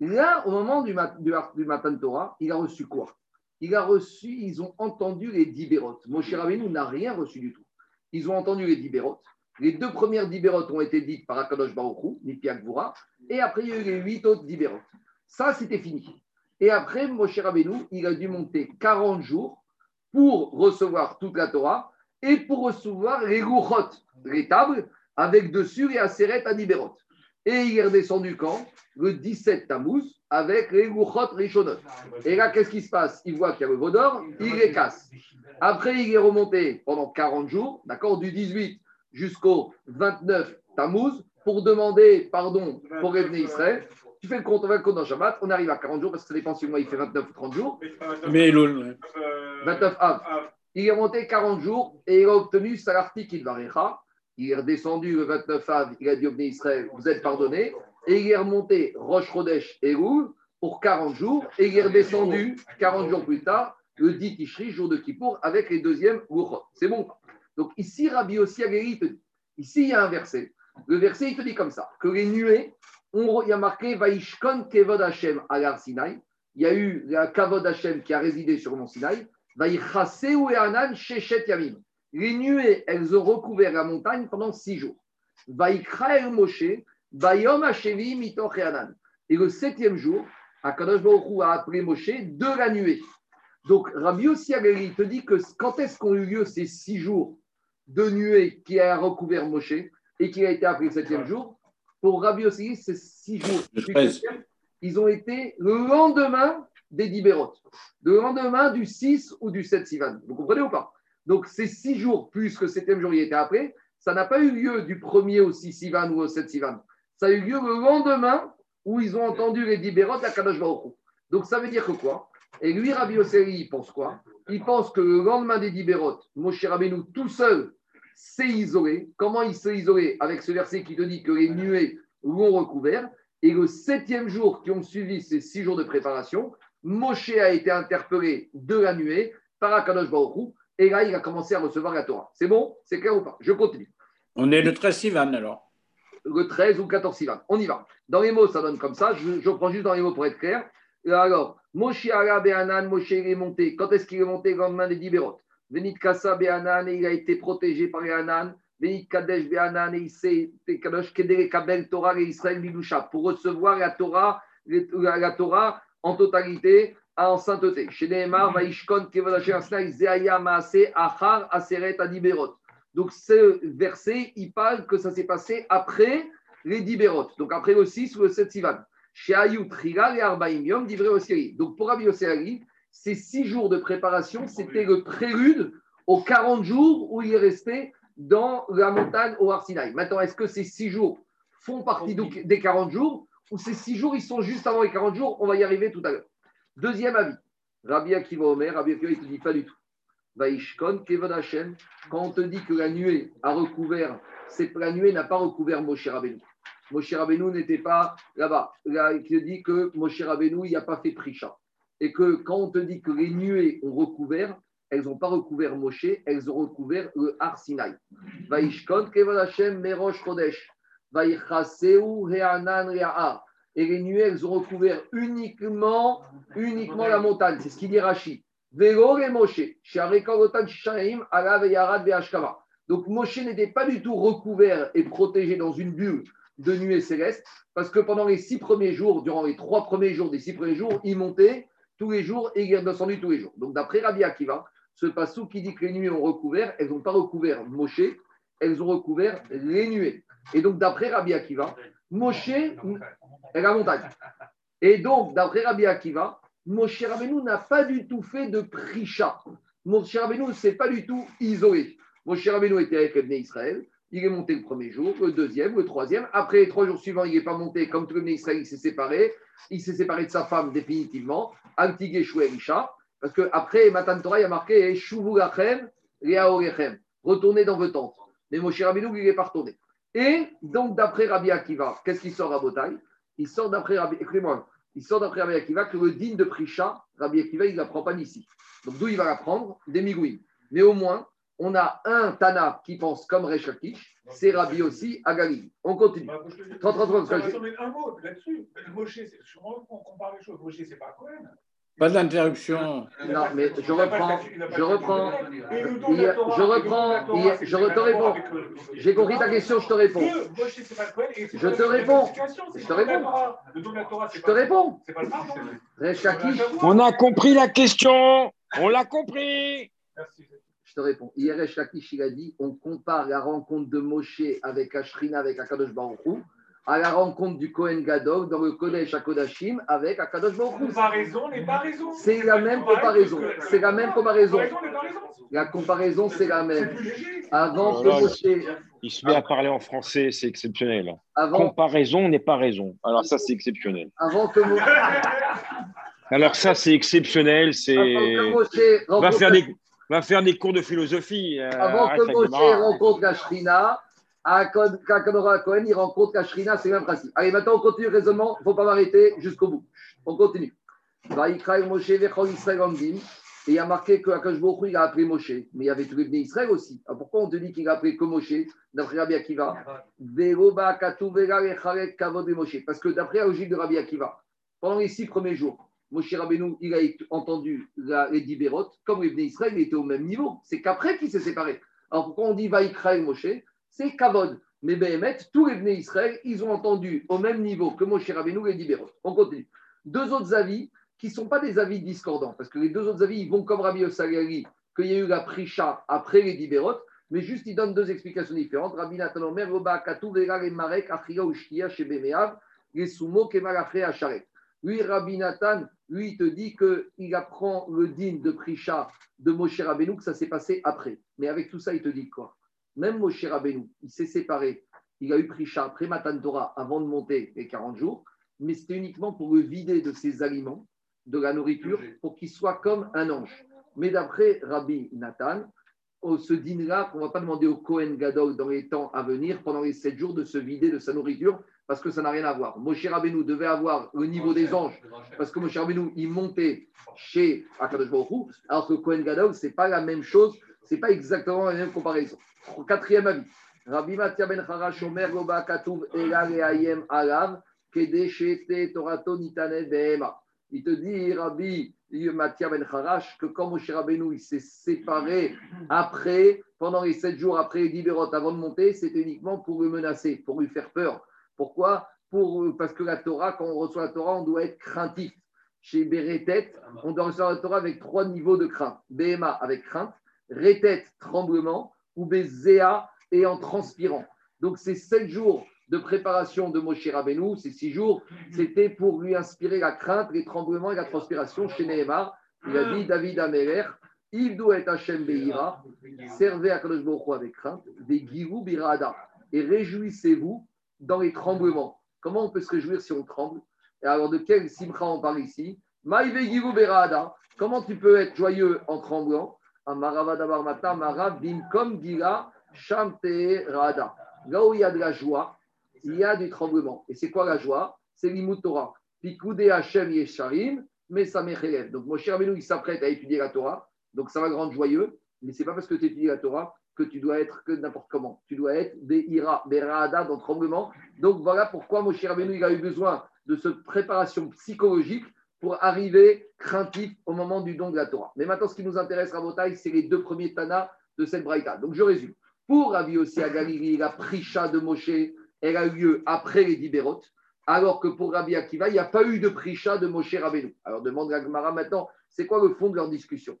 Là, au moment du, du matin de Torah, il a reçu quoi? Il a reçu, ils ont entendu les dibérotes. Moshe Rabbeinu n'a rien reçu du tout. Ils ont entendu les dibérotes. Les deux premières dibérotes ont été dites par Akadosh Baruchou, Nipiak et après il y a eu les huit autres dibérotes. Ça, c'était fini. Et après, Moshe Rabbeinu, il a dû monter 40 jours pour recevoir toute la Torah et pour recevoir les louchot, les tables, avec dessus les aseret à dibérotes. Et il est redescendu quand? Le 17 Tammuz, avec les Gouchot Rishonot. Et là, qu'est-ce qui se passe? Il voit qu'il y a le veau d'or, il les casse. Après, il est remonté pendant 40 jours, d'accord, du 18 jusqu'au 29 Tammuz, pour demander pardon pour revenir Israël. Tu fais le compte, on va le compte dans Shabbat, on arrive à 40 jours, parce que ça dépend si le mois il fait 29 ou 30 jours. Mais 29 Av. Il est remonté 40 jours et il a obtenu Salarti Kilvarecha. Il est redescendu le 29 Av, il a dit au Israël, vous êtes pardonné et il est remonté Roche Rodesh et Roux pour 40 jours, et il est redescendu 40 jours plus tard, le 10 Tishri, jour de Kippour, avec les deuxièmes Gouchot. C'est bon. Donc ici, Rabbi aussi te dit, ici il y a un verset. Le verset, il te dit comme ça, que les nuées, on, il y a marqué Vaishkon Kevod Hashem à Sinai. Il y a eu la Kavod Hashem qui a résidé sur le mont Sinaï. ou Anan Shechet Yamim. Les nuées, elles ont recouvert la montagne pendant six jours. Moshe, Bayom Et le septième jour, Akadosh Baruch a appelé Moshe de la nuée. Donc Rabbi Yossi te dit que quand est-ce qu'ont eu lieu ces six jours de nuée qui a recouvert Moshe et qui a été appelé le septième jour? Pour Rabbi Yossi, ces six jours, ils ont été le lendemain des Dibérot, le lendemain du 6 ou du 7 Sivan. Vous comprenez ou pas? Donc ces six jours plus que le septième jour, il était appelé, ça n'a pas eu lieu du premier au 6 Sivan ou au 7 Sivan. Ça a eu lieu le lendemain où ils ont entendu les dibérot à Kadosh Baruch Donc ça veut dire que quoi? Et lui, Rabbi Oseri, il pense quoi? Il pense que le lendemain des dibérot, Moshe Rabbeinu tout seul s'est isolé. Comment il s'est isolé Avec ce verset qui te dit que les nuées l'ont recouvert. Et le septième jour qui ont suivi ces six jours de préparation, Moshe a été interpellé de la nuée par Akadosh Baruch Et là, il a commencé à recevoir la Torah. C'est bon? C'est clair ou pas? Je continue. On est le 13 Sivan alors le 13 ou 14 Sivan. On y va. Dans les mots, ça donne comme ça. Je, je prends juste dans les mots pour être clair. Alors, Moshe Ara Be'anan, Moshe est monté. Quand est-ce qu'il est monté? Le lendemain des Dibérot. Venit Kassa Be'anan, et il a été protégé par les Anan. Venit Kadesh Be'anan, et il s'est Kadosh Kedere Kabel Torah et Israël Bidusha pour recevoir la Torah, la, Torah en totalité en sainteté. Chez Nehemar, Vaishkon Kevod Asher Zeaya Maase Achar Aseret Adiberot. Donc, ce verset, il parle que ça s'est passé après les Dibérot, donc après le 6 ou le 7 Sivan. Chez Ayut Rigal et Arbaim Yom, divré aussi. Donc, pour Rabbi Osiri, ces six jours de préparation, c'était le prélude aux 40 jours où il est resté dans la montagne au Arsinaï. Maintenant, est-ce que ces six jours font partie des 40 jours ou ces six jours, ils sont juste avant les 40 jours? On va y arriver tout à l'heure. Deuxième avis. Rabbi Akiva Omer, Rabbi Akiva, il ne te dit pas du tout. Vaishkon Kevod Hashem, quand on te dit que la nuée a recouvert, c'est la nuée n'a pas recouvert Moshe Rabbeinu. Moshe Rabbeinu n'était pas là-bas. Là, il te dit que Moshe Rabbeinu, il n'a pas fait Prisha. Et que quand on te dit que les nuées ont recouvert, elles n'ont pas recouvert Moshe, elles ont recouvert le Har Sinai. Et les nuées, elles ont recouvert uniquement, uniquement la montagne. C'est ce qu'il dit Rachid. Donc Moshe n'était pas du tout recouvert et protégé dans une bulle de nuée céleste, parce que pendant les six premiers jours, durant les trois premiers jours des six premiers jours, il montait tous les jours et il descendu tous les jours. Donc d'après Rabbi Akiva, ce passou qui dit que les nuées ont recouvert, elles n'ont pas recouvert Moshe, elles ont recouvert les nuées. Et donc d'après Rabbi Akiva, Moshe est la montagne. Et donc d'après Rabbi Akiva, Moshe Rabbeinu n'a pas du tout fait de prisha. Moshe Rabbeinu ne s'est pas du tout isolé. Moshe Rabbeinu était avec les Israël. Il est monté le premier jour, le deuxième, le troisième. Après les trois jours suivants, il n'est pas monté comme tout le Israël, il s'est séparé. Il s'est séparé de sa femme définitivement, Antigé Elisha. Parce qu'après Matan Torah, il a marqué Shuvu Lachem, Retournez dans vos tentes. Mais Moshe Rabbeinu, il n'est pas retourné. Et donc, d'après Rabbi Akiva, qu'est-ce qui sort à Botaï? Il sort d'après Rabbi, il sort d'après Rabbi Akiva que le digne de Prisha, Rabbi Akiva, il ne l'apprend pas d'ici. Donc, d'où il va l'apprendre? Des. Mais au moins, on a un Tana qui pense comme Rechakish, c'est Rabbi aussi à Galil. On continue. 30, 30, 30, un mot là-dessus. Moshe, on compare les choses. Moshe, c'est pas Cohen. Pas d'interruption. Non, mais je reprends. Je reprends. Je reprends. Je te réponds. J'ai compris ta question, je te réponds. Je te réponds. Je te réponds. Je te réponds. On a compris la question. On l'a compris. Je te réponds. Hier, Shakish, il a dit on compare la rencontre de Moshe avec Ashrina, avec Akadosh Baruch à la rencontre du Kohen Gadol dans le Kodesh Akodashim avec Akadosh Baruch Comparaison n'est pas raison. C'est la même comparaison. C'est la même comparaison. La comparaison, c'est la même. Avant que Moshe. Il se met à parler en français, c'est exceptionnel. Comparaison n'est pas raison. Alors ça, c'est exceptionnel. Avant que Moshe. Alors ça, c'est exceptionnel. C'est. Va faire des va faire des cours de philosophie. Euh, Avant que Moshe rencontre la Shrina, à Cohen, il rencontre Kashrina, c'est le même principe. Allez, maintenant, on continue le raisonnement. Il ne faut pas m'arrêter jusqu'au bout. On continue. Moshe Et il a marqué que Akash il a appelé Moshe. Mais il y avait tous les bénis Israël aussi. Alors pourquoi on te dit qu'il a appelé que Moshe D'après Rabbi Akiva? Parce que d'après la logique de Rabbi Akiva, pendant les six premiers jours, Moshe Rabbeinu, il a entendu les Dibérot, comme les Israël, il était au même niveau. C'est qu'après qu'il s'est séparé. Alors pourquoi on dit Vaikraï Moshe? C'est Kavod. Mais Béhémet, tous les venus Israël, ils ont entendu au même niveau que Moshe Rabbeinu et Dibérot. On continue. Deux autres avis qui ne sont pas des avis discordants, parce que les deux autres avis, ils vont comme Rabbi Osalari, qu'il y a eu la Prisha après les Dibérot, mais juste ils donnent deux explications différentes. Rabbi Nathan Omer, Katou, Marek, Achia, Ushkia, chez Bemeav, les Sumo, Kemal, Achia, Sharet. Lui, Rabbi Nathan, lui, il te dit qu'il apprend le din de Prisha de Moshe Rabbeinu, que ça s'est passé après. Mais avec tout ça, il te dit quoi? Même Moshe Rabbeinu, il s'est séparé. Il a eu Prisha après Matan Torah avant de monter les 40 jours, mais c'était uniquement pour le vider de ses aliments, de la nourriture, pour qu'il soit comme un ange. Mais d'après Rabbi Nathan, ce dîner-là, on ne va pas demander au Kohen Gadol dans les temps à venir, pendant les 7 jours, de se vider de sa nourriture, parce que ça n'a rien à voir. Moshe Rabbeinu devait avoir le niveau des anges, parce que Moshe Rabbeinu, il montait chez Akadosh Baruch alors que Kohen Gadol, ce n'est pas la même chose, ce n'est pas exactement la même comparaison. Quatrième avis. Rabbi Matia ben Harash Omer Goba Katuv Elal Alav Kedeshete Torato Nitane Behema. Il te dit, Rabbi Matia ben Harash, que quand Moshe Rabbeinu il s'est séparé après, pendant les sept jours après les avant de monter, c'était uniquement pour le menacer, pour lui faire peur. Pourquoi pour, Parce que la Torah, quand on reçoit la Torah, on doit être craintif. Chez Beretet, on doit recevoir la Torah avec trois niveaux de crainte. Behema avec crainte, Retet, tremblement, ou Bézéa et en transpirant. Donc, ces sept jours de préparation de Moshe Rabbeinu, ces six jours, c'était pour lui inspirer la crainte, les tremblements et la transpiration chez Nehemar. Il a dit David Améler, il doit être Hachem Beira, servez à Kadosh avec crainte, des Girou Birada, et réjouissez-vous dans les tremblements. Comment on peut se réjouir si on tremble Et alors, de quel simcha on parle ici comment tu peux être joyeux en tremblant. Là où il y a de la joie, il y a du tremblement. Et c'est quoi la joie C'est l'imut Torah. Hashem Yesharim, mais ça Donc mon cher il s'apprête à étudier la Torah. Donc ça va rendre joyeux. Mais c'est pas parce que tu étudies la Torah que tu dois être que n'importe comment. Tu dois être Be'ira, Be'ra'ada, dans le tremblement. Donc voilà pourquoi mon cher il a eu besoin de cette préparation psychologique pour arriver craintif au moment du don de la Torah. Mais maintenant, ce qui nous intéresse, Rabotai, c'est les deux premiers Tana de cette Braïta. Donc, je résume. Pour Rabbi aussi à Galilée, la prisha de Moshe, elle a eu lieu après les Dibérot, alors que pour Rabbi Akiva, il n'y a pas eu de prisha de Moshe Rabbeinu. Alors demande la Gemara maintenant, c'est quoi le fond de leur discussion?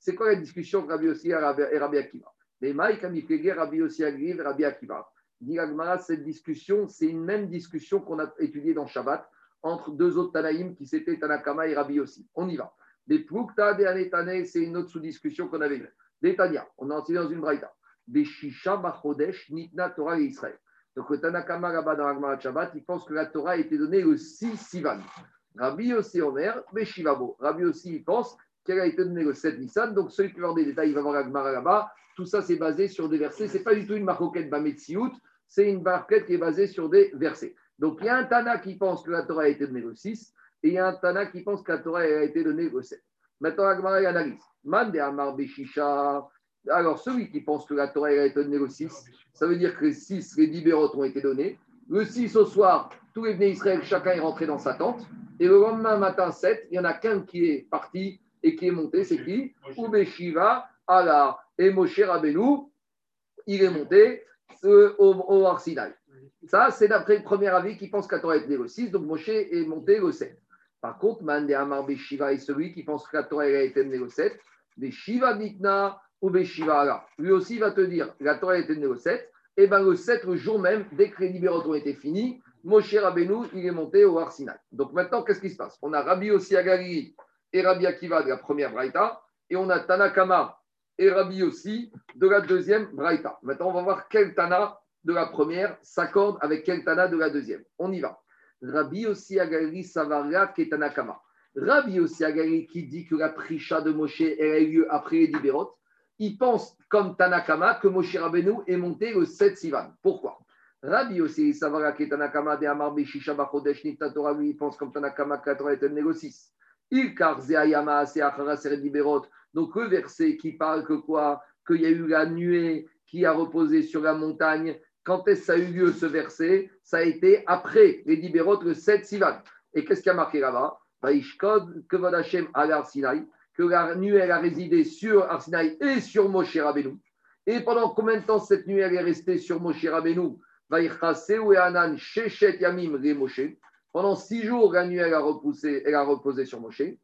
C'est quoi la discussion entre Rabbi aussi et Rabbi Akiva Bemaï Kamiflege, Rabbi aussi et Rabbi Akiva. Dit cette discussion, c'est une même discussion qu'on a étudiée dans Shabbat entre deux autres Tanaïm qui s'étaient Tanakama et Rabbi aussi. On y va. Des Plukta, des Anetane, c'est une autre sous-discussion qu'on avait. Des Tania, on a enseigné dans une braïta. Des Shisha Bachodesh, Nitna Torah et Israël. Donc le Tanakama là-bas dans l'Agmara Shabbat, il pense que la Torah a été donnée le 6 Sivan. Rabbi aussi Omer, Beshivabo. Rabbi aussi, il pense qu'elle a été donnée le 7 Nissan. Donc celui qui veut des détails, il va voir l'Agmara là-bas. Tout ça, c'est basé sur des versets. Ce n'est pas du tout une marquette Bametsiout, c'est une marquette qui est basée sur des versets. Donc il y a un Tana qui pense que la Torah a été donnée le 6 et il y a un Tana qui pense que la Torah a été donnée le 7. Maintenant, Agmara analyse. Mande Amar Beshisha. Alors, celui qui pense que la Torah a été donnée le 6, ça veut dire que les 6, les 10 ont été donnés. Le 6 au soir, tous les venus Israël, chacun est rentré dans sa tente. Et le lendemain matin 7, il y en a qu'un qui est parti et qui est monté, c'est qui Ubeshiva, Allah. Et Moshe Rabbeinu, il est monté euh, au, au Arsinaï. Ça, c'est d'après le premier avis qui pense la Torah est le 6, donc Moshe est monté au 7. Par contre, Mande Amar Beshiva est celui qui pense que la Torah a été menée au 7. Beshiva Nikna ou Beshiva Allah. Lui aussi va te dire la Torah a été menée au 7. Et bien le 7, le jour même, dès que les libéraux ont été finis, Moshe Rabbeinu, il est monté au Arsinaï. Donc maintenant, qu'est-ce qui se passe? On a Rabbi aussi Agali et Rabbi Akiva de la première Braïta, et on a Tanakama et Rabbi aussi de la deuxième Braïta. Maintenant, on va voir quel Tana de la première s'accorde avec quel Tana de la deuxième. On y va. Rabbi aussi Agali Savaria Ketanakama. Rabbi aussi Agali qui dit que la prisha de Moshe a eu lieu après les Dibérot, il pense comme Tanakama que Moshe Rabbeinu est monté le 7 Sivan. Pourquoi? Rabbi aussi Savaria Ketanakama de Amar Beshisha Bachodesh Torah, lui il pense comme Tanakama que la Torah le 6. Donc le verset qui parle que quoi? Qu'il y a eu la nuée qui a reposé sur la montagne. Quand est-ce que ça a eu lieu ce verset? Ça a été après les Dibérot, le 7 Sivan. Et qu'est-ce qui a marqué là-bas? Que la elle a résidé sur Arsinaï et sur Moshe Rabbeinu. Et pendant combien de temps cette elle est restée sur Moshe Rabbeinu? Pendant six jours, la nuit, elle a, repoussé, elle a reposé sur Moshe. Et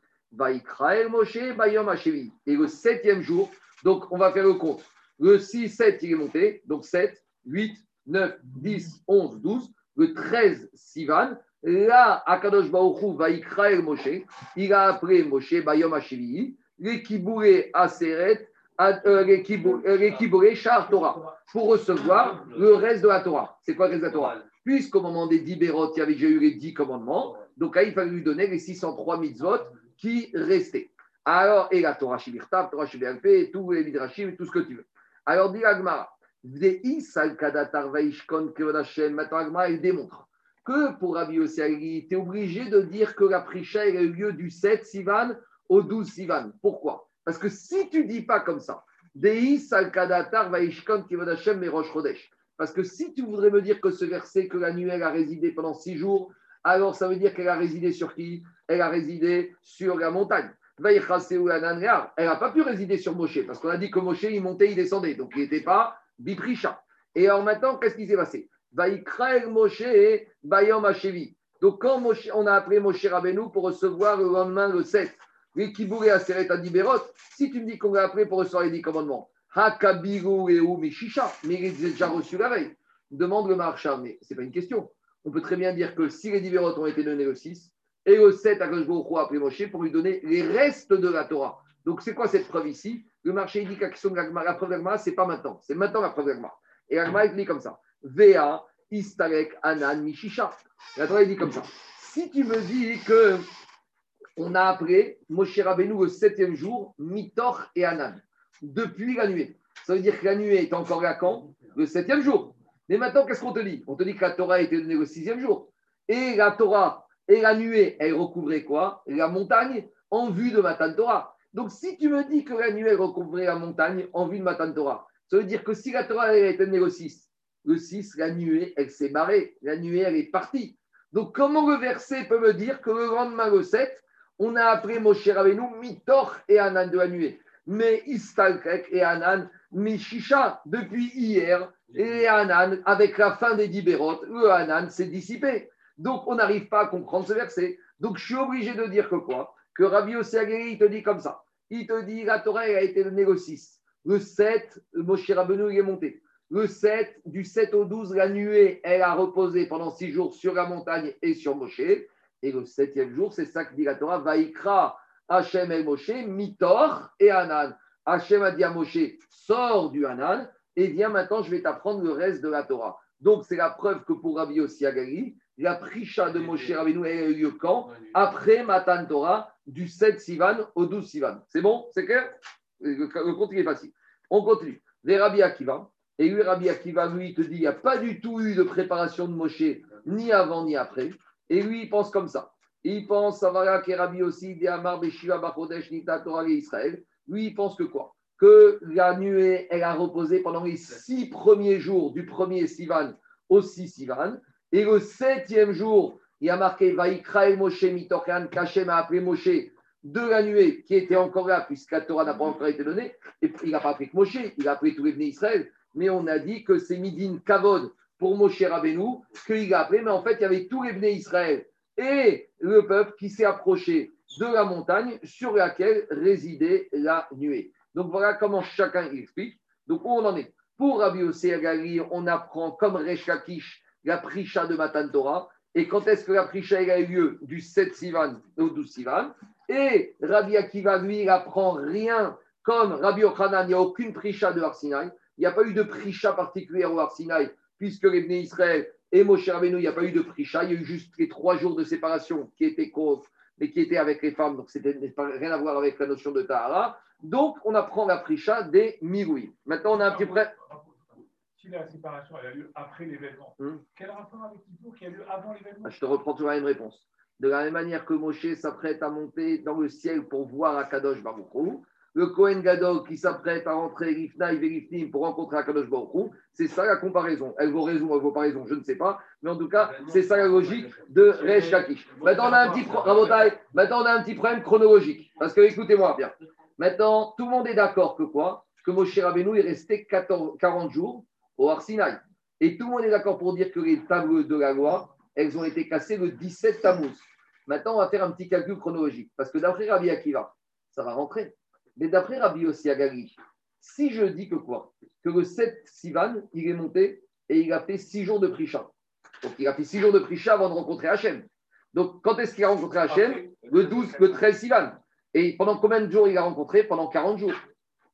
le septième jour, donc on va faire le compte. Le 6, 7, il est monté. Donc 7, 8, 9, 10, 11, 12, le 13 Sivan, là, Akadosh Baruchou va y Moshe, il a appelé Moshe Bayom Hashevi, les Kibouré Aseret, euh, les Kibouré Shar Torah, pour recevoir le reste de la Torah. C'est quoi le reste de la Torah? Puisqu'au moment des dix Bérot, il y avait déjà eu les dix commandements, donc là, il fallait lui donner les 603 mitzvot qui restaient. Alors, et la Torah Shibirtav, Torah Shibirtav, tous les Midrashim, tout ce que tu veux. Alors, dit Agmara, Maintenant, Agma, il démontre que pour Rabbi Yossi tu es obligé de dire que la Prisha a eu lieu du 7 Sivan au 12 Sivan. Pourquoi? Parce que si tu dis pas comme ça, parce que si tu voudrais me dire que ce verset, que la nuit, elle a résidé pendant six jours, alors ça veut dire qu'elle a résidé sur qui? Elle a résidé sur la montagne. Elle n'a pas pu résider sur Moshe, parce qu'on a dit que Moshe, il montait, il descendait. Donc, il n'était pas Biprisha. Et alors maintenant, qu'est-ce qui s'est passé? Moshe Bayom. Donc quand on a appelé Moshe Rabbeinu pour recevoir le lendemain le 7, les Kibouré Aseret Adiberot, si tu me dis qu'on l'a appelé pour recevoir les 10 commandements, Hakabiru et Mishisha, mais il est déjà reçu la veille. Demande le marchand, mais ce n'est pas une question. On peut très bien dire que si les Diberot ont été donnés le 6, et le 7, à a appelé Moshe pour lui donner les restes de la Torah. Donc c'est quoi cette preuve ici? Le marché dit que la preuve d'Agma, ce n'est pas maintenant. C'est maintenant la preuve d'Agma. Et Agma, il dit comme ça. Vea, Istarek, Anan, Mishisha. La Torah, dit comme ça. Si tu me dis que on a appelé Moshe Rabbeinu le septième jour, Mitor et Anan, depuis la nuée. Ça veut dire que la nuée est encore là quand Le septième jour. Mais maintenant, qu'est-ce qu'on te dit? On te dit que la Torah a été donnée le sixième jour. Et la Torah et la nuée, elle recouvrait quoi? La montagne en vue de Matan Torah. Donc, si tu me dis que la elle recouvrait la montagne en vue de Matan Torah, ça veut dire que si la Torah elle était née le 6, le 6, la nuée, elle s'est barrée. La nuée, elle est partie. Donc, comment le verset peut me dire que le lendemain, le 7, on a appris Moshe Rabbeinu, Mitor et Anan de la nuée? Mais Istalkrek et Anan, Mishisha, depuis hier, et Hanan, avec la fin des Dibérot, le Hanan s'est dissipé. Donc, on n'arrive pas à comprendre ce verset. Donc, je suis obligé de dire que quoi? Que Rabbi Oseageri, il te dit comme ça. Il te dit, la Torah, a été le 6. Le 7, Moshe Rabbeinu, il est monté. Le 7, du 7 au 12, la nuée, elle a reposé pendant 6 jours sur la montagne et sur Moshe. Et le septième jour, c'est ça que dit la Torah, Vaikra Hachem el Moshe, Mitor et Hanan. Hachem a dit à Moshe, sors du Hanan et viens maintenant, je vais t'apprendre le reste de la Torah. Donc, c'est la preuve que pour Rabbi aussi Agali, la prisha de Moshe Rabbeinu a eu lieu quand Après Matan Torah, du 7 Sivan au 12 Sivan. C'est bon? C'est clair? Le, compte, il est facile. On continue. Les Rabbi Akiva. Et lui, Rabbi Akiva, lui, te dit il n'y a pas du tout eu de préparation de Moshe, ni avant ni après. Et lui, il pense comme ça. Il pense, Savara Rabbi aussi, Amar Beshiva Bachodesh Nita Torah Israël. Lui, il pense que quoi? Que la nuée, elle a reposé pendant les six premiers jours du premier Sivan au six Sivan. Et le septième jour, il a marqué Vaikra el Moshe Mitochan, Kachem a appelé Moshe de la nuée qui était encore là, puisque la Torah n'a pas encore été donnée. Et il n'a pas appelé que Moshe, il a appelé tous les venus Israël. Mais on a dit que c'est Midin Kavod pour Moshe Rabbeinu qu'il a appelé, mais en fait, il y avait tous les venus Israël et le peuple qui s'est approché de la montagne sur laquelle résidait la nuée. Donc voilà comment chacun explique. Donc où on en est Pour Rabbi Agali, on apprend comme Resh la prisha de Matan Torah. Et quand est-ce que la prisha a eu lieu Du 7 Sivan au 12 Sivan? Et Rabbi Akiva, lui, il apprend rien comme Rabbi Ochanan, il n'y a aucune prisha de Arsinaï. Il n'y a pas eu de prisha particulière au Arsinaï, puisque les Israël et Moshe Rabbeinu, il n'y a pas eu de prisha. Il y a eu juste les trois jours de séparation qui étaient mais qui étaient avec les femmes, donc c'était rien à voir avec la notion de Tahara. Donc, on apprend la prisha des Miroui. Maintenant, on a un petit près. Si la séparation a lieu après l'événement, hmm. quel rapport avec Kippour qui a lieu avant l'événement? Ah, Je te reprends toujours la même réponse. De la même manière que Moshe s'apprête à monter dans le ciel pour voir Akadosh Baruch le Kohen Gadol qui s'apprête à rentrer Rifnaï Verifnim pour rencontrer Akadosh Baruch c'est ça la comparaison. Elle vaut raison, elle vaut pas raison, je ne sais pas. Mais en tout cas, c'est ça la logique de Resh Lakish. Maintenant, on a un petit, maintenant, on a un petit problème chronologique. Parce que, écoutez-moi bien. Maintenant, tout le monde est d'accord que quoi? Que Moshe Rabbeinu est resté 40 jours au Arsinaï. Et tout le monde est d'accord pour dire que les tables de la loi, elles ont été cassées le 17 Tammuz. Maintenant, on va faire un petit calcul chronologique. Parce que d'après Rabbi Akiva, ça va rentrer. Mais d'après Rabbi Yossi Agali, si je dis que quoi? Que le 7 Sivan, il est monté et il a fait 6 jours de Prisha. Donc il a fait 6 jours de Prisha avant de rencontrer Hachem. Donc quand est-ce qu'il a rencontré Hachem? Le 12, le 13 Sivan. Et pendant combien de jours il a rencontré? Pendant 40 jours.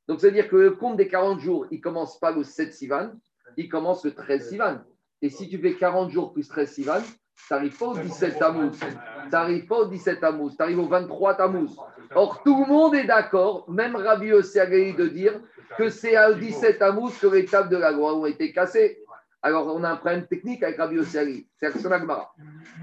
Donc c'est-à-dire que le compte des 40 jours, il ne commence pas le 7 Sivan, il commence le 13 Sivan. Et si tu fais 40 jours plus 13 Sivan, tu n'arrives pas au 17 Tammuz. Tu n'arrives pas au 17 Tammuz, tu arrives au 23 Tammuz. Or, tout le monde est d'accord, même Rabbi Ossiagari, de dire que c'est au 17 Tammuz que les tables de la loi ont été cassées. Alors, on a un problème technique avec Rabbi Ossiagari. C'est son Agmara.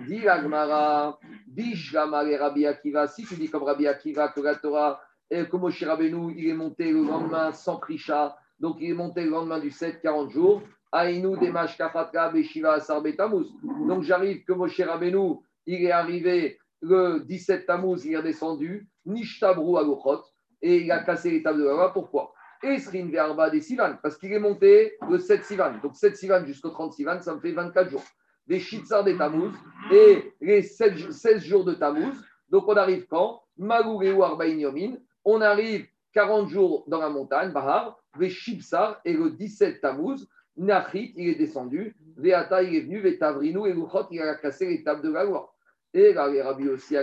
Dis l'Agmara, dis et Rabbi Akiva. Si tu dis comme Rabbi Akiva que la Torah, et que Moshe Rabbeinu, il est monté le lendemain sans Prisha, donc il est monté le lendemain du 7, 40 jours. Aïnou Demash Kafatka Beshiva Asar. Donc j'arrive que Moshe Rabbeinu, il est arrivé le 17 Tammuz, il est descendu, Nishtabru Agochot, et il a cassé les tables de la Pourquoi? Esrin Verba des Sivan, parce qu'il est monté le 7 Sivan. Donc 7 Sivan jusqu'au 30 Sivan, ça me fait 24 jours. Des Shitzar des Tammuz et les 16 jours de Tammuz. Donc on arrive quand? Magureu Yomin. On arrive 40 jours dans la montagne, Bahar, les Shibsar et le 17 Tammuz. Nachit, il est descendu. Veata, il est venu. Vetavrinu et Luchot, il a cassé les tables de la loi. Et là, les Rabbi aussi.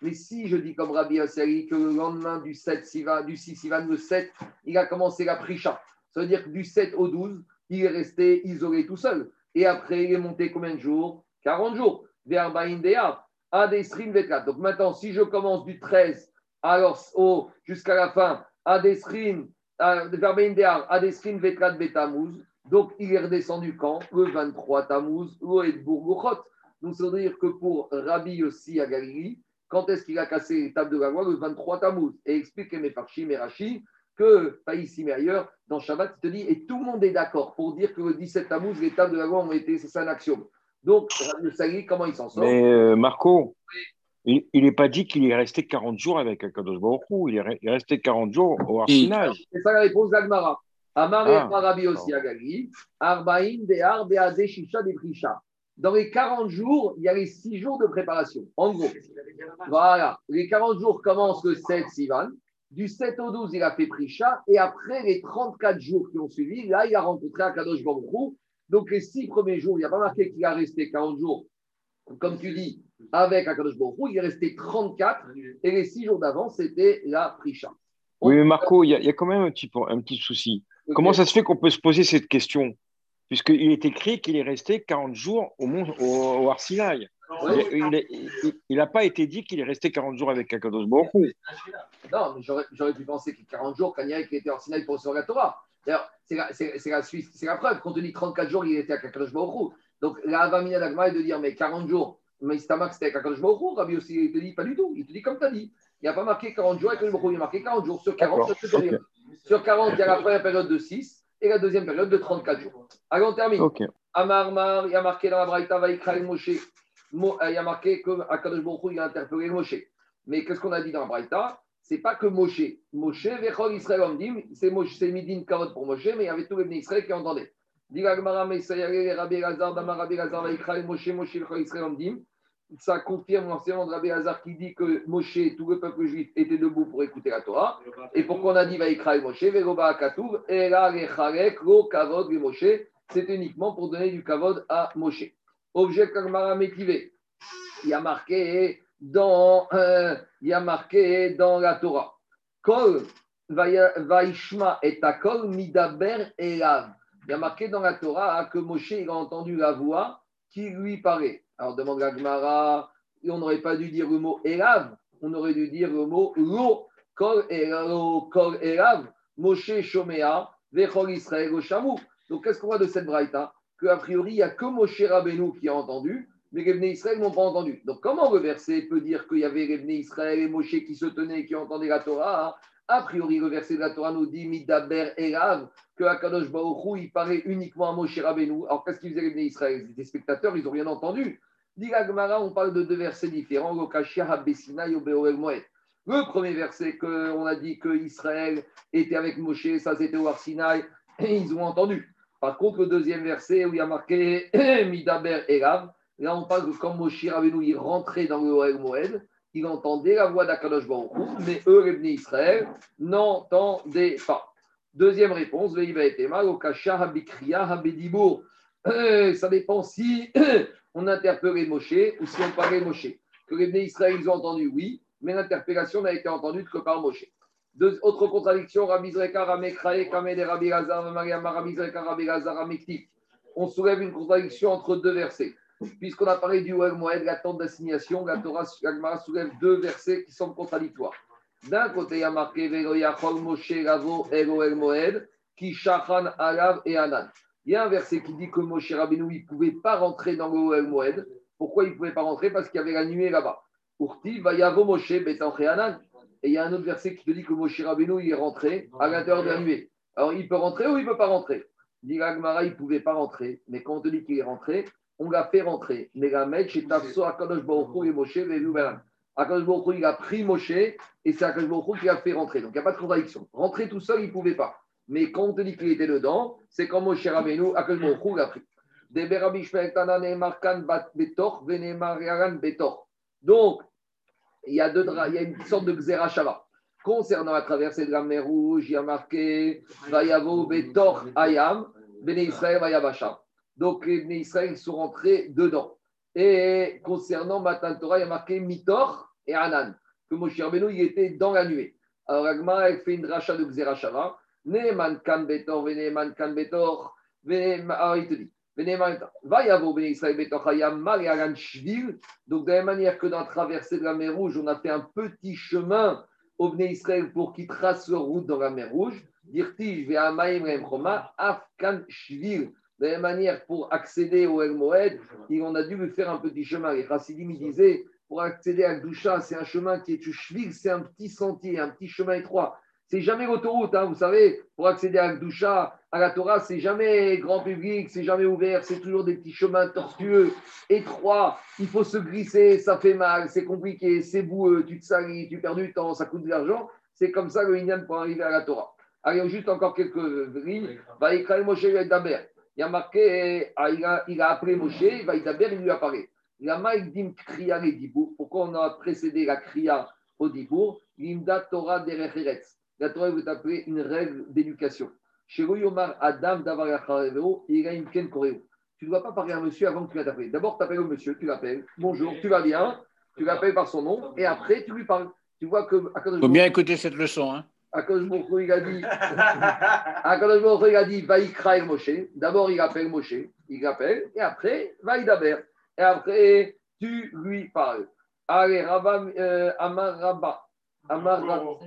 Mais si je dis comme Rabbi Ossari que le lendemain du 7 Sivan, du 6 Sivan, le 7, il a commencé la Prisha. Ça veut dire que du 7 au 12, il est resté isolé tout seul. Et après, il est monté combien de jours? 40 jours. Vetrat. Donc maintenant, si je commence du 13 alors, jusqu'à la fin, Adesrin donc, il est redescendu quand Le 23 Tammuz, Donc, ça veut dire que pour Rabbi aussi à Galilée, quand est-ce qu'il a cassé les tables de la loi Le 23 Tammuz. Et explique mes et Rashi que, pas ici mais ailleurs, dans Shabbat, il te dit, et tout le monde est d'accord pour dire que le 17 Tammuz, les tables de la loi ont été, c'est un axiome. Donc, Rabbi Ossi, comment il s'en sort? Mais euh, Marco, Il n'est pas dit qu'il est resté 40 jours avec Akadosh Baruch Il est resté 40 jours au Arsinaï. C'est ça la réponse d'Agmara. Amar ah, Rabbi aussi Agali, Arbaïn de Shisha de Prisha. Dans les 40 jours, il y a les 6 jours de préparation. En gros, voilà. Les 40 jours commencent le 7 Sivan. Du 7 au 12, il a fait Prisha. Et après les 34 jours qui ont suivi, là, il a rencontré Akadosh Baruch Donc, les 6 premiers jours, il n'y a pas marqué qu'il a resté 40 jours, comme tu dis, avec Akadosh Baruch il est resté 34. Et les 6 jours d'avant, c'était la Prisha. Oui, mais Marco, il y, a quand même un petit, un petit souci. Comment ça se fait qu'on peut se poser cette question? Puisqu'il est écrit qu'il est resté 40 jours au, mont, au, Arsinaï. Il n'a pas été dit qu'il est resté 40 jours avec Akados Borou. Non, mais j'aurais pu penser que 40 jours, quand il était au Arsinaï pour recevoir la Torah. D'ailleurs, c'est la, la, c'est la preuve. Quand on dit 34 jours, il était à Akadosh Borou. Donc, la Avamina d'Agma est de dire, mais 40 jours, mais Istama, c'était à Akadosh Borou. Rabbi aussi, il te dit pas du tout. Il te dit comme tu as dit. Il n'y a pas marqué 40 jours avec le Borou, il a marqué 40 jours. Sur 40, okay. Sur 40, il y a la première période de 6 et la deuxième période de 34 jours. Allez, on termine. Amarmar, il y a marqué dans la Braïta, Vaikra Moshe. Euh, il y a marqué que Akadosh Baruch il a interpellé Moshe. Mais qu'est-ce qu'on a dit dans la Braïta? C'est pas que Moshe. Moshe, Vechol Israël Omdim, c'est Midin Kavod pour Moshe, mais il y avait tous les Israël qui entendaient. Dit Agmara, Mesayare, Rabbi Lazar, Damar Rabbi Lazar, Vaikra Moshe, Moshe, Vechol Israël Omdim ça confirme l'enseignement de Rabbi Hazar qui dit que Moshe, tout le peuple juif, était debout pour écouter la Torah. Et pourquoi on a dit Vaikra et Moshe, Veroba et là, Lo Kavod et Moshe, c'est uniquement pour donner du Kavod à Moshe. Objet Kagmara Métivé, il y a marqué dans, euh, il y a marqué dans la Torah. Kol Vaishma et Akol Midaber Elav. Il y a marqué dans la Torah que Moshe a entendu la voix qui lui parlait. Alors demande la Gemara, on n'aurait pas dû dire le mot Elav, on aurait dû dire le mot Lo, Kol Elav, Moshe Shomea, Vechol Israël Shamu. Donc qu'est-ce qu'on voit de cette braïta? Qu'a priori, il n'y a que Moshe Rabbeinu qui a entendu, mais les Israël n'ont pas entendu. Donc comment le verset peut dire qu'il y avait les Israël et Moshe qui se tenaient et qui entendaient la Torah? A priori, le verset de la Torah nous dit Midaber Elav, que Akadosh Baruch il parlait uniquement à Moshe Rabbeinu. Alors qu'est-ce qu'ils faisaient les Israël? Ils étaient spectateurs, ils n'ont rien entendu. Dit on parle de deux versets différents. Le premier verset, que on a dit que Israël était avec Moshe, ça c'était au Arsinaï, et ils ont entendu. Par contre, le deuxième verset où il y a marqué Midaber Elav, là on parle que quand Moshe il rentrait dans le Moed, il entendait la voix d'Akadosh Baruch mais eux, les Bnei Israël, n'entendaient pas. Deuxième réponse, Veiva et Tema, Okasha Habikriya Habedibour. Euh, ça dépend si on interpellait Moshe ou si on parlait Moshe. Que les Israël, ont entendu, oui, mais l'interpellation n'a été entendue que par Moshe. Autre contradiction, Rabbi Zreka, Lazar, Rabbi Rabbi On soulève une contradiction entre deux versets. Puisqu'on a parlé du Oel Moed, l'attente d'assignation, la Torah, la soulève deux versets qui sont contradictoires. D'un côté, il y a marqué Velo Moshe Ravo El Moed, qui Shachan Alav et Anan. Il y a un verset qui dit que Moshe Rabbeinu, ne pouvait pas rentrer dans le Moed. Pourquoi il ne pouvait pas rentrer? Parce qu'il y avait la nuée là-bas. Urti, Vayavo Moshe. Et il y a un autre verset qui te dit que Moshe Rabbeinu, il est rentré à l'intérieur de la nuée. Alors, il peut rentrer ou il ne peut pas rentrer? Dit il ne pouvait pas rentrer. Mais quand on te dit qu'il est rentré, on l'a fait rentrer. Mais et Moshe, Akadosh il a pris Moshe et c'est Akadosh qui l'a fait rentrer. Donc, il n'y a pas de contradiction. Rentrer tout seul, il ne pouvait pas. Mais quand on te dit qu'il était dedans, c'est comme Moshe Rabbeinu, Baruch l'a pris. Donc, il y a, il y a une sorte de Xerashava. Concernant la traversée de la mer Rouge, il y a marqué Vayavo Betor Ayam, Bene Israël Vayabasham. Donc, les Bene Israël sont rentrés dedans. Et concernant Matan Torah, il y a marqué Mitor et Anan, que Moshe Rabbeinu, il était dans la nuée. Alors, Agma, elle fait une dracha de Xerashava. Neman kan betor, veneman kan betor, alors il te dit, va y avoir Israël betor hayam mal shvil. Donc de la même manière que dans la traversée de la mer Rouge, on a fait un petit chemin au Bnei Israël pour qu'il trace leur route dans la mer Rouge. Dirti, je vais à Maïm afkan shvil. De la même manière, pour accéder au El Moed, on a dû lui faire un petit chemin. Et Chassidim, il disait, pour accéder à Gdusha, c'est un chemin qui est du shvil, c'est un petit sentier, un petit chemin étroit C'est jamais l'autoroute, hein, vous savez, pour accéder à Gdoucha, à la Torah, c'est jamais grand public, c'est jamais ouvert, c'est toujours des petits chemins tortueux, étroits, il faut se glisser, ça fait mal, c'est compliqué, c'est boueux, tu te salis, tu perds du temps, ça coûte de l'argent. C'est comme ça le Inyan pour arriver à la Torah. Allez, juste encore quelques lignes. Va. Il y a marqué, ah, il a, il a appelé Moshe, va d'Aber, il lui apparaît. Il a Maïdim Kriya les Dibour. Pourquoi on a précédé la Kriya au Dibour? L'Imda Torah Derecheretz. La Torah veut appeler une règle d'éducation. Chez Yomar Adam il a une Ken Koreo. Tu ne dois pas parler à un monsieur avant que tu l'aies D'abord, tu appelles au monsieur, tu l'appelles. Bonjour, tu vas bien. Tu l'appelles par son nom et après, tu lui parles. Tu vois que. Il faut bien écouter cette leçon. Hein. Akadosh il a dit, Akadosh il a dit, Vaïkra Moshe. D'abord, il appelle Moshe, il l'appelle, et après, Vaïdaber. Et après, tu lui parles. Allez, Rabba, euh, Amar Rabba. Amar Rabba.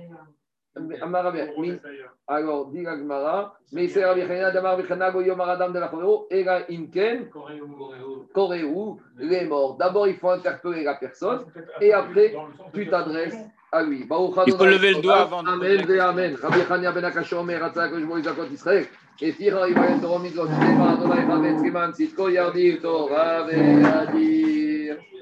Alors, dit la Gemara, mais c'est Rabbi Chana d'Amar Goyom Aradam de la Choreo, et la Inken, Koreu, les morts. D'abord, il faut interpeller la personne, et après, tu t'adresses à lui. Il faut lever le doigt avant de. Amen, ve Amen. Rabbi ben Israël. Et Tira, il va être Romizot, Shema, Adonai, Chavetz, Kiman, Sitko, Yardir, Torah, Ve'adir.